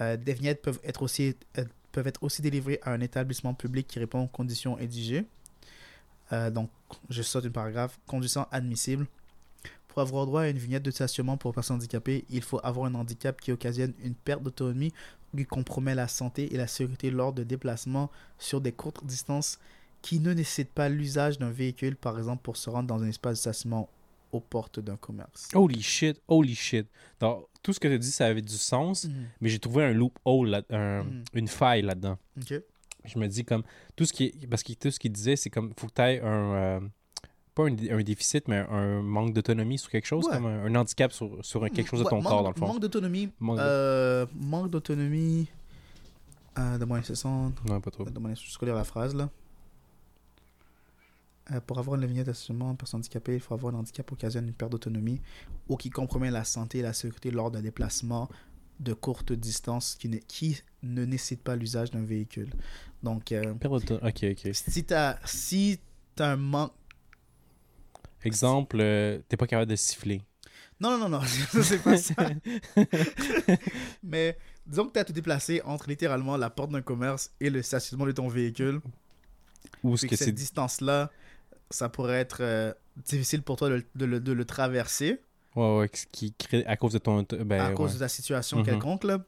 Euh, des vignettes peuvent être, aussi, euh, peuvent être aussi délivrées à un établissement public qui répond aux conditions exigées. Euh, donc, je saute une paragraphe. Conduisant admissible. Pour avoir droit à une vignette de stationnement pour personnes handicapées, il faut avoir un handicap qui occasionne une perte d'autonomie ou qui compromet la santé et la sécurité lors de déplacements sur des courtes distances qui ne nécessitent pas l'usage d'un véhicule, par exemple pour se rendre dans un espace de stationnement aux portes d'un commerce. Holy shit, holy shit. Donc, tout ce que tu as dit, ça avait du sens, mais j'ai trouvé un loophole, là- un- Mm. une faille là-dedans. Ok. Je me dis comme, tout ce qui parce que tout ce qu'il disait, c'est comme, faut que tu aies un, euh, pas un, un déficit, mais un manque d'autonomie sur quelque chose, Ouais. comme un, handicap sur, sur quelque chose de Ouais, ton manque- corps, dans le fond. Manque d'autonomie. Manque de- Euh, d'autonomie. Euh, Donne-moi un instant. Non, pas trop. Un instant. Je la phrase là. Euh, pour avoir une vignette d'assurement personne handicapée, il faut avoir un handicap qui occasionne une perte d'autonomie ou qui compromet la santé et la sécurité lors d'un déplacement de courte distance qui, ne- qui ne nécessite pas l'usage d'un véhicule. Donc, euh, Perte d'auto- Ok, ok. si tu as, si as un manque. Exemple, euh, t'es pas capable de siffler. Non, non, non, non, c'est pas ça. Mais disons que tu as à te déplacer entre littéralement la porte d'un commerce et le stationnement de ton véhicule. Ou ce que que c'est. cette distance-là, ça pourrait être euh, difficile pour toi de, de le- de le traverser Ouais, ouais, qui crée à cause de ton. Ben, à cause de ta situation Mhm. quelconque. Là.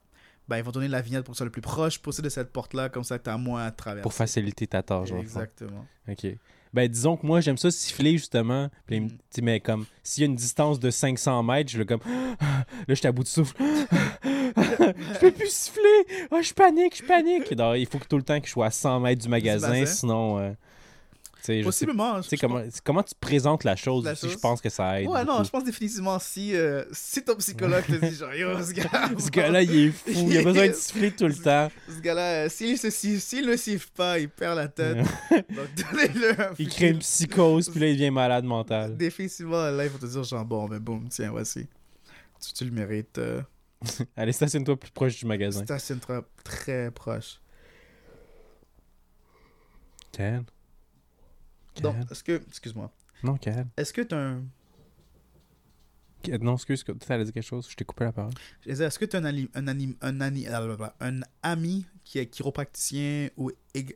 Ben, ils vont donner la vignette pour que tu sois le plus proche possible de cette porte-là, comme ça que tu as moins à traverser. Pour faciliter ta tâche. Exactement. Ok. Ben, disons que moi, j'aime ça siffler, justement. Puis, il me- Mm. tu sais, mais comme, s'il y a une distance de 500 mètres, je le comme. Là, j'étais à bout de souffle. je peux plus siffler. Ah, je panique, je panique. Il faut que tout le temps que je sois à 100 mètres du magasin, magasin. sinon. euh, tu sais, je sais Possiblement. sais je- comment, comment tu présentes la chose La aussi, je chose. pense que ça aide. Ouais, non, je pense définitivement si, euh, si ton psychologue te dit genre, yo, ce gars Ce gars-là, il est fou. Il a besoin de siffler tout le temps. ce gars-là, euh, s'il ne siffle pas, il perd la tête. Donc, donnez-le un Il crée une psychose, puis là, il devient malade mental. Définitivement, là, il faut te dire, genre, bon, ben, boum, tiens, voici. Tu, tu le mérites. euh, Allez, stationne-toi plus proche du magasin. Stationne-toi très proche. Ken? Donc, est-ce que, excuse-moi, Non, Ken. est-ce que tu as un, Non, excuse, tu allais dire quelque chose, je t'ai coupé la parole. je disais, est-ce que tu as un, ali- un, ah, un ami qui est chiropracticien ou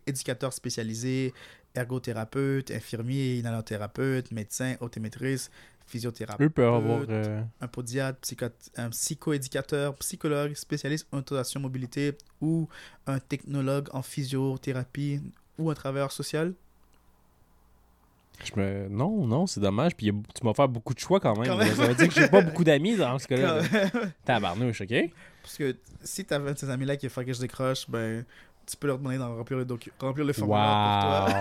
éducateur spécialisé, ergothérapeute, infirmier, inhalothérapeute, médecin, optométriste, physiothérapeute, Eux peuvent avoir. euh, un podiatre, psycho- un psychoéducateur, psychologue, spécialiste en autorisation mobilité ou un technologue en physiothérapie ou un travailleur social? Je me... Non, non, c'est dommage. Puis tu m'as fait beaucoup de choix quand même. Quand même. Ça veut dire que j'ai pas beaucoup d'amis dans ce cas-là. Tabarnouche, ok? Parce que si tu as un de ces amis-là qui fait que je décroche, ben, tu peux leur demander d'en remplir le, docu- remplir le formulaire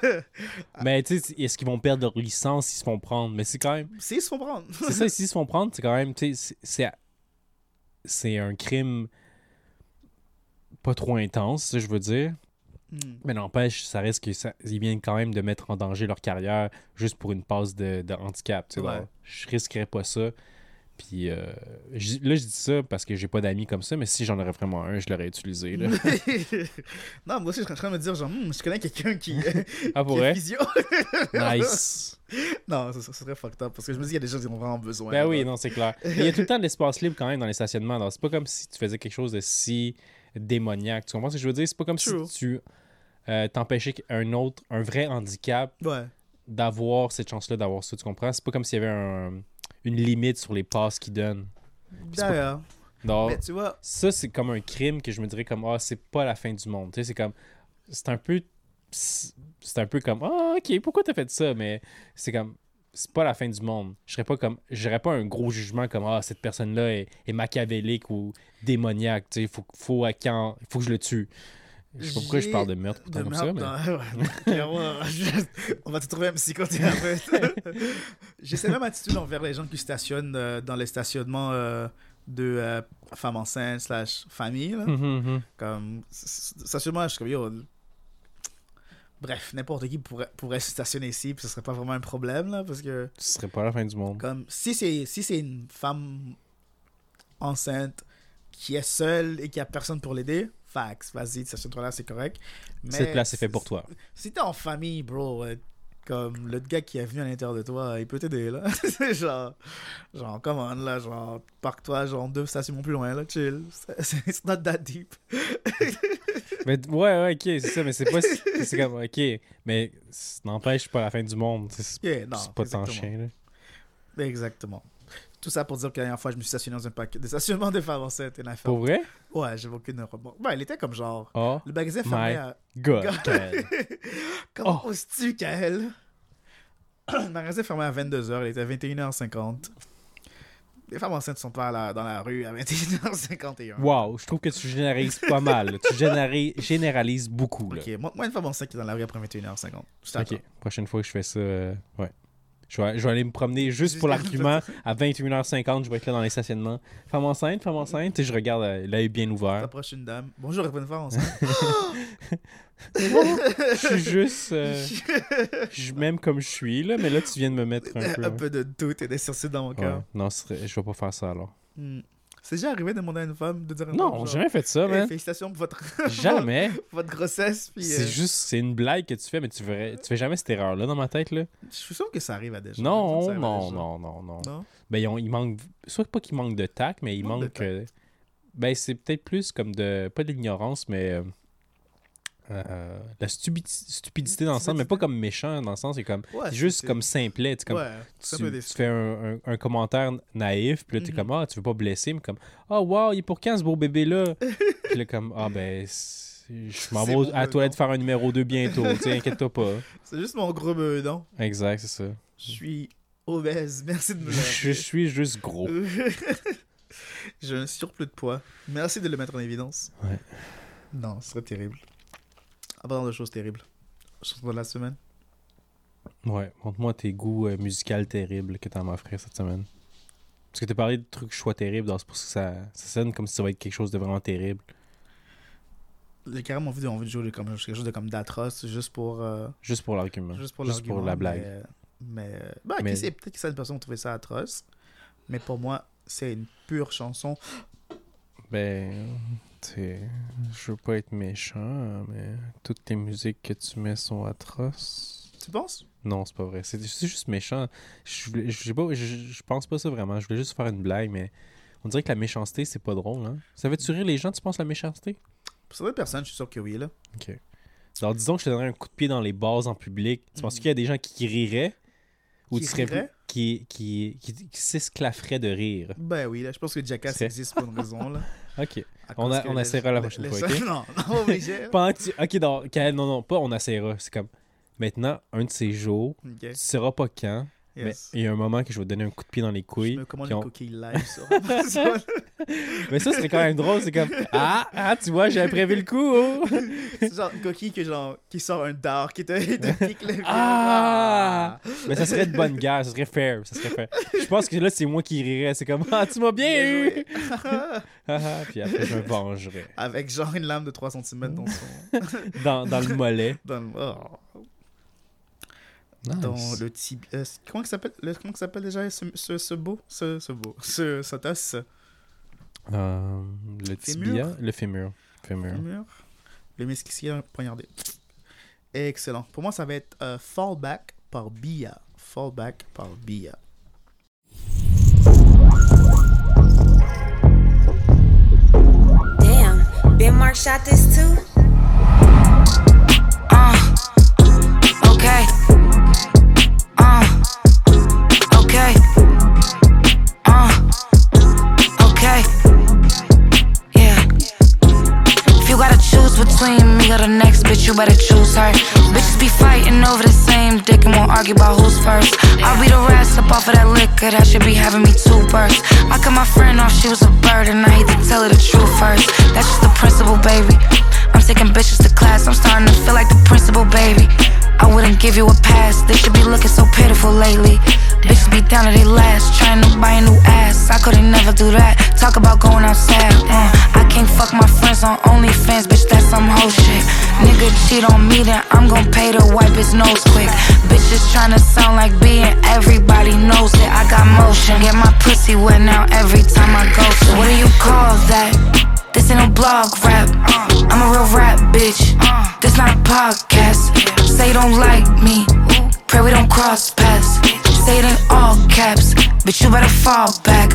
pour toi. Mais tu sais, est-ce qu'ils vont perdre leur licence s'ils se font prendre? Mais c'est quand même. S'ils se font prendre. C'est ça, s'ils se font prendre, c'est quand même. C'est- c'est. Un crime pas trop intense, je veux dire. Hmm. Mais n'empêche, ça risque que ça, ils viennent quand même de mettre en danger leur carrière juste pour une passe de, de handicap. tu sais, Ouais. donc, je risquerais pas ça. Puis euh, là, je dis ça parce que j'ai pas d'amis comme ça, mais si j'en aurais vraiment un, je l'aurais utilisé. Là. non, moi aussi, je suis en train de me dire, genre, Hmm, je connais quelqu'un qui, ah, qui pour vrai? physio. Nice. non, ça, ça serait fucked up parce que je me dis, il y a des gens qui ont vraiment besoin. Ben là. oui, non, c'est clair. Il y a tout le temps de l'espace libre quand même dans les stationnements. Donc, c'est pas comme si tu faisais quelque chose de si démoniaque. Tu comprends ce que je veux dire? C'est pas comme True. si tu euh, t'empêchais un autre, un vrai handicap Ouais. d'avoir cette chance-là d'avoir ça. Tu comprends? C'est pas comme s'il y avait un- une limite sur les passes c'est pas- D'ailleurs. Donc, tu vois, ça, c'est comme un crime que je me dirais comme, ah, c'est pas la fin du monde. Tu sais, c'est comme, c'est un peu, c'est un peu comme, ah, ok, pourquoi t'as fait ça? Mais c'est comme, c'est pas la fin du monde. Je serais pas comme. J'aurais pas un gros jugement comme Ah, cette personne-là est, est machiavélique ou démoniaque. Tu sais, faut, faut, à quand, faut que je le tue. Je sais pas pourquoi je parle de meurtre De comme ça, mais. on va te trouver un psychothérapeute. J'ai cette même attitude envers les gens qui stationnent euh, dans les stationnements euh, de euh, femmes enceintes slash famille. là. Hum, hum. Comme, stationnement, je suis comme, yo, Bref, n'importe qui pourrait, pourrait se stationner ici, puis ce serait pas vraiment un problème, là, parce que, Ce serait pas la fin du monde. comme, si c'est si c'est une femme enceinte qui est seule et qui a personne pour l'aider, fax, vas-y, stationne-toi là, c'est correct. Mais Cette place est faite pour toi. Si t'es en famille, bro, euh, comme le gars qui est venu à l'intérieur de toi, il peut t'aider, là. C'est genre, genre, come on, là, genre, parque-toi, genre, deux stations plus loin, là, chill. C'est- It's not that deep. Mais ouais, ouais, ok, c'est ça, mais c'est pas. C'est comme, ok, mais n'empêche pas la fin du monde. C'est Yeah, pas tant chien, là. Exactement. Tout ça pour dire que la dernière fois, je me suis stationné dans un paquet de stationnement de femmes enceintes et la femme. Pour vrai? Ouais, j'avais aucune remorque. Ben, il était comme genre. Oh, Le magasin fermé à. God. God. Comment Oh. oses-tu, Kael? Le magasin fermé à 22h, il était à 21h50. Les femmes enceintes sont pas là, dans la rue à 21h51. Wow, je trouve que tu généralises pas mal. Tu généralises beaucoup, là. Ok, moi, moi, une femme enceinte qui est dans la rue après 21h50. Je t'attends. Ok, prochaine fois que je fais ça, euh, ouais. Je vais, je vais aller me promener juste pour l'argument. À 21h50, je vais être là dans les stationnements. Femme enceinte, femme enceinte, et je regarde euh, l'œil bien ouvert. T'approches une dame. Bonjour, une femme enceinte. Je suis juste. euh, je même comme je suis, là, mais là, tu viens de me mettre un peu. un peu de doute et d'incertitude dans mon Ouais. cœur. Non, je vais pas faire ça alors. Hmm. C'est déjà arrivé de demander à une femme de dire un Non, j'ai jamais fait ça, man. félicitations pour votre, Jamais. votre grossesse. Puis, C'est euh, juste, c'est une blague que tu fais, mais tu fais, tu fais jamais cette erreur-là dans ma tête, là. Je suis sûr que ça arrive à des gens. Non, Ça arrive à non, gens. non, non, non. Non? Ben, ils ont- il manque. Soit pas qu'il manque de tact, mais il Manque de manque. euh, ben, c'est peut-être plus comme de. Pas de l'ignorance, mais. euh, euh, la stupidi- stupidité dans le sens, mais pas comme méchant dans le sens, c'est comme. Ouais, juste comme simplet. Comme, Ouais, tu, fais un, un- un commentaire naïf, puis là, t'es Mhm. comme, ah, tu veux pas blesser, mais comme, ah, wow, il est pour quand ce beau bébé-là? puis là, comme, ah, ben, je m'en vais à la toilette faire un numéro 2 bientôt, tu sais, inquiète-toi pas. C'est juste mon gros meudon. Exact, c'est ça. Je suis obèse. Merci de me le Je suis juste gros. J'ai un surplus de poids. Merci de le mettre en évidence. Ouais. Non, ce serait terrible. Parlant de choses terribles. Chose de la semaine. Ouais, montre-moi tes goûts euh, musicaux terribles que t'as m'offrir cette semaine. Parce que t'as parlé de trucs choix terribles, donc c'est pour ça que ça, ça sonne comme si ça va être quelque chose de vraiment terrible. J'ai carrément envie de, envie de jouer comme, quelque chose de comme d'atroce, juste pour, euh, Juste pour l'argument. juste pour, Juste pour la blague. Mais, mais, bah, Mais- qui sait, peut-être que certaines personnes ont trouvé ça atroce. Mais pour moi, c'est une pure chanson. Ben, sais, je veux pas être méchant, mais toutes tes musiques que tu mets sont atroces. Tu penses? Non, c'est pas vrai. C'est juste méchant. Je, voulais- je sais pas, je, je pense pas ça vraiment. Je voulais juste faire une blague, mais on dirait que la méchanceté, c'est pas drôle, hein? Ça fait-tu rire les gens, tu penses, la méchanceté? Pour certaines personnes, je suis sûr que oui. Là. Ok. Alors, disons que je te donnerais un coup de pied dans les bases en public. Tu penses Mhm. qu'il y a des gens qui riraient? Ou Qui tu serais riraient? plus- qui, qui, qui, qui s'esclafferaient de rire? Ben oui, là, je pense que Jackass existe pour une raison. Là, Ok. On a- on essaiera la prochaine fois, ok? Non, non, obligé. Pendant que tu- Ok, donc, Kael, non, non, pas on essaiera. C'est comme maintenant, un de ces jours, Ok, tu sauras pas quand, yes. mais il y a un moment que je vais donner un coup de pied dans les Je couilles. me commande puis une on- coquille live sur. Mais ça serait quand même drôle. C'est comme Ah, ah, tu vois, j'avais prévu le coup. oh. C'est genre une coquille que, genre, qui sort un dard qui te, pique le Ah! Mais ça serait de bonne guerre, ça serait fair. Ça serait fair. Je pense que là, c'est moi qui rirais. C'est comme Ah, tu m'as bien Bien eu. Ah, ah, Puis après, je me vengerais. Avec genre une lame de 3 cm dans son. Dans, dans le mollet. Dans le, oh, dans le tibia. euh, comment s'appelle? Le- Comment s'appelle déjà ce, ce, ce beau? Ce, ce beau. Ce, cet os Euh, le Fémur? tibia, le fémur. Fémur. Fémur. Le mesquicier poignardé. Excellent. Pour moi, ça va être euh, Fallback par Bia. Fallback par Bia. Damn, Ben Mark shot this too? Between me or the next bitch, you better choose her. Bitches be fighting over the same dick and won't argue about who's first. I'll be the rest up off of that liquor, that should be having me two bursts. I cut my friend off, she was a bird, and I hate to tell her the truth first. That's just the principle, baby. I'm taking bitches to class, I'm starting to feel like the principal, baby. I wouldn't give you a pass, they should be looking so pitiful lately. Bitches be down to their last, trying to buy a new ass. I couldn't never do that. Talk about going outside. Uh, I can't fuck my friends on OnlyFans, bitch, that's some whole shit. Nigga cheat on me, then I'm gon' pay to wipe his nose quick. Bitches trying to sound like being everybody knows it. I got motion, get my pussy wet now every time I go. So what do you call that? This ain't no blog rap. I'm a real rap bitch. This not a podcast. Say you don't like me. Pray we don't cross paths. Say it in all caps. Bitch, you better fall back.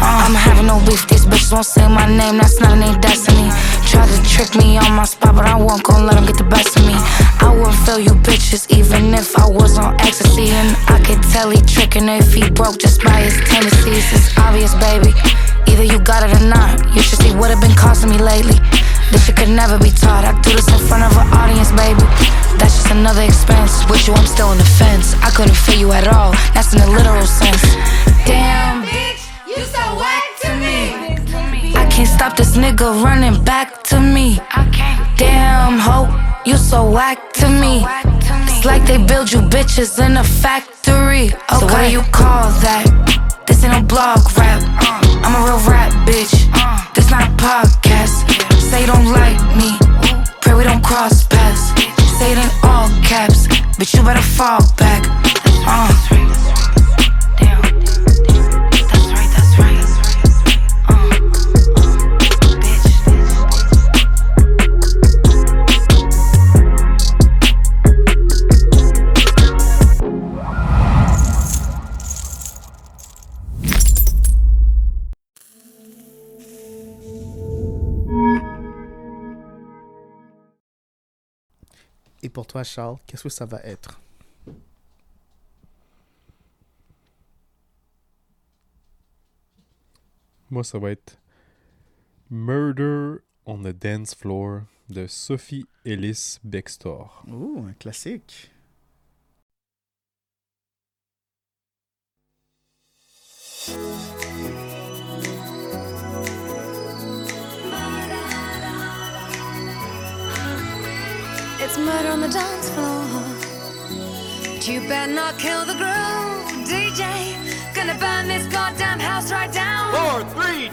Uh, I'm having no beef. These bitches won't say my name. That's not their destiny. Try to trick me on my spot, but I won't gon' let them get the best of me. I wouldn't feel you bitches even if I was on ecstasy. And I could tell he tricking if he broke just by his tendencies. It's obvious, baby. Either you got it or not. You should see what it been costing me lately. This shit could never be taught. I do this in front of an audience, baby. That's just another expense. With you, I'm still on the fence. I couldn't feel you at all. That's in a literal sense. Damn, bitch, you so whack to me. I can't stop this nigga running back to me. Damn, ho, you so whack to me. It's like they build you bitches in a factory. So what do you call that? This ain't no blog rap. I'm a real rap bitch. This not a podcast. Say you don't like me. Pray we don't cross paths. Say it in all caps. Bitch, you better fall back. Uh. Et pour toi, Charles, qu'est-ce que ça va être? Moi, ça va être Murder on the Dance Floor de Sophie Ellis Bextor. Ouh, un classique. It's murder on the dance floor. But you better not kill the groove, DJ. Gonna burn this goddamn house right down. Four, three,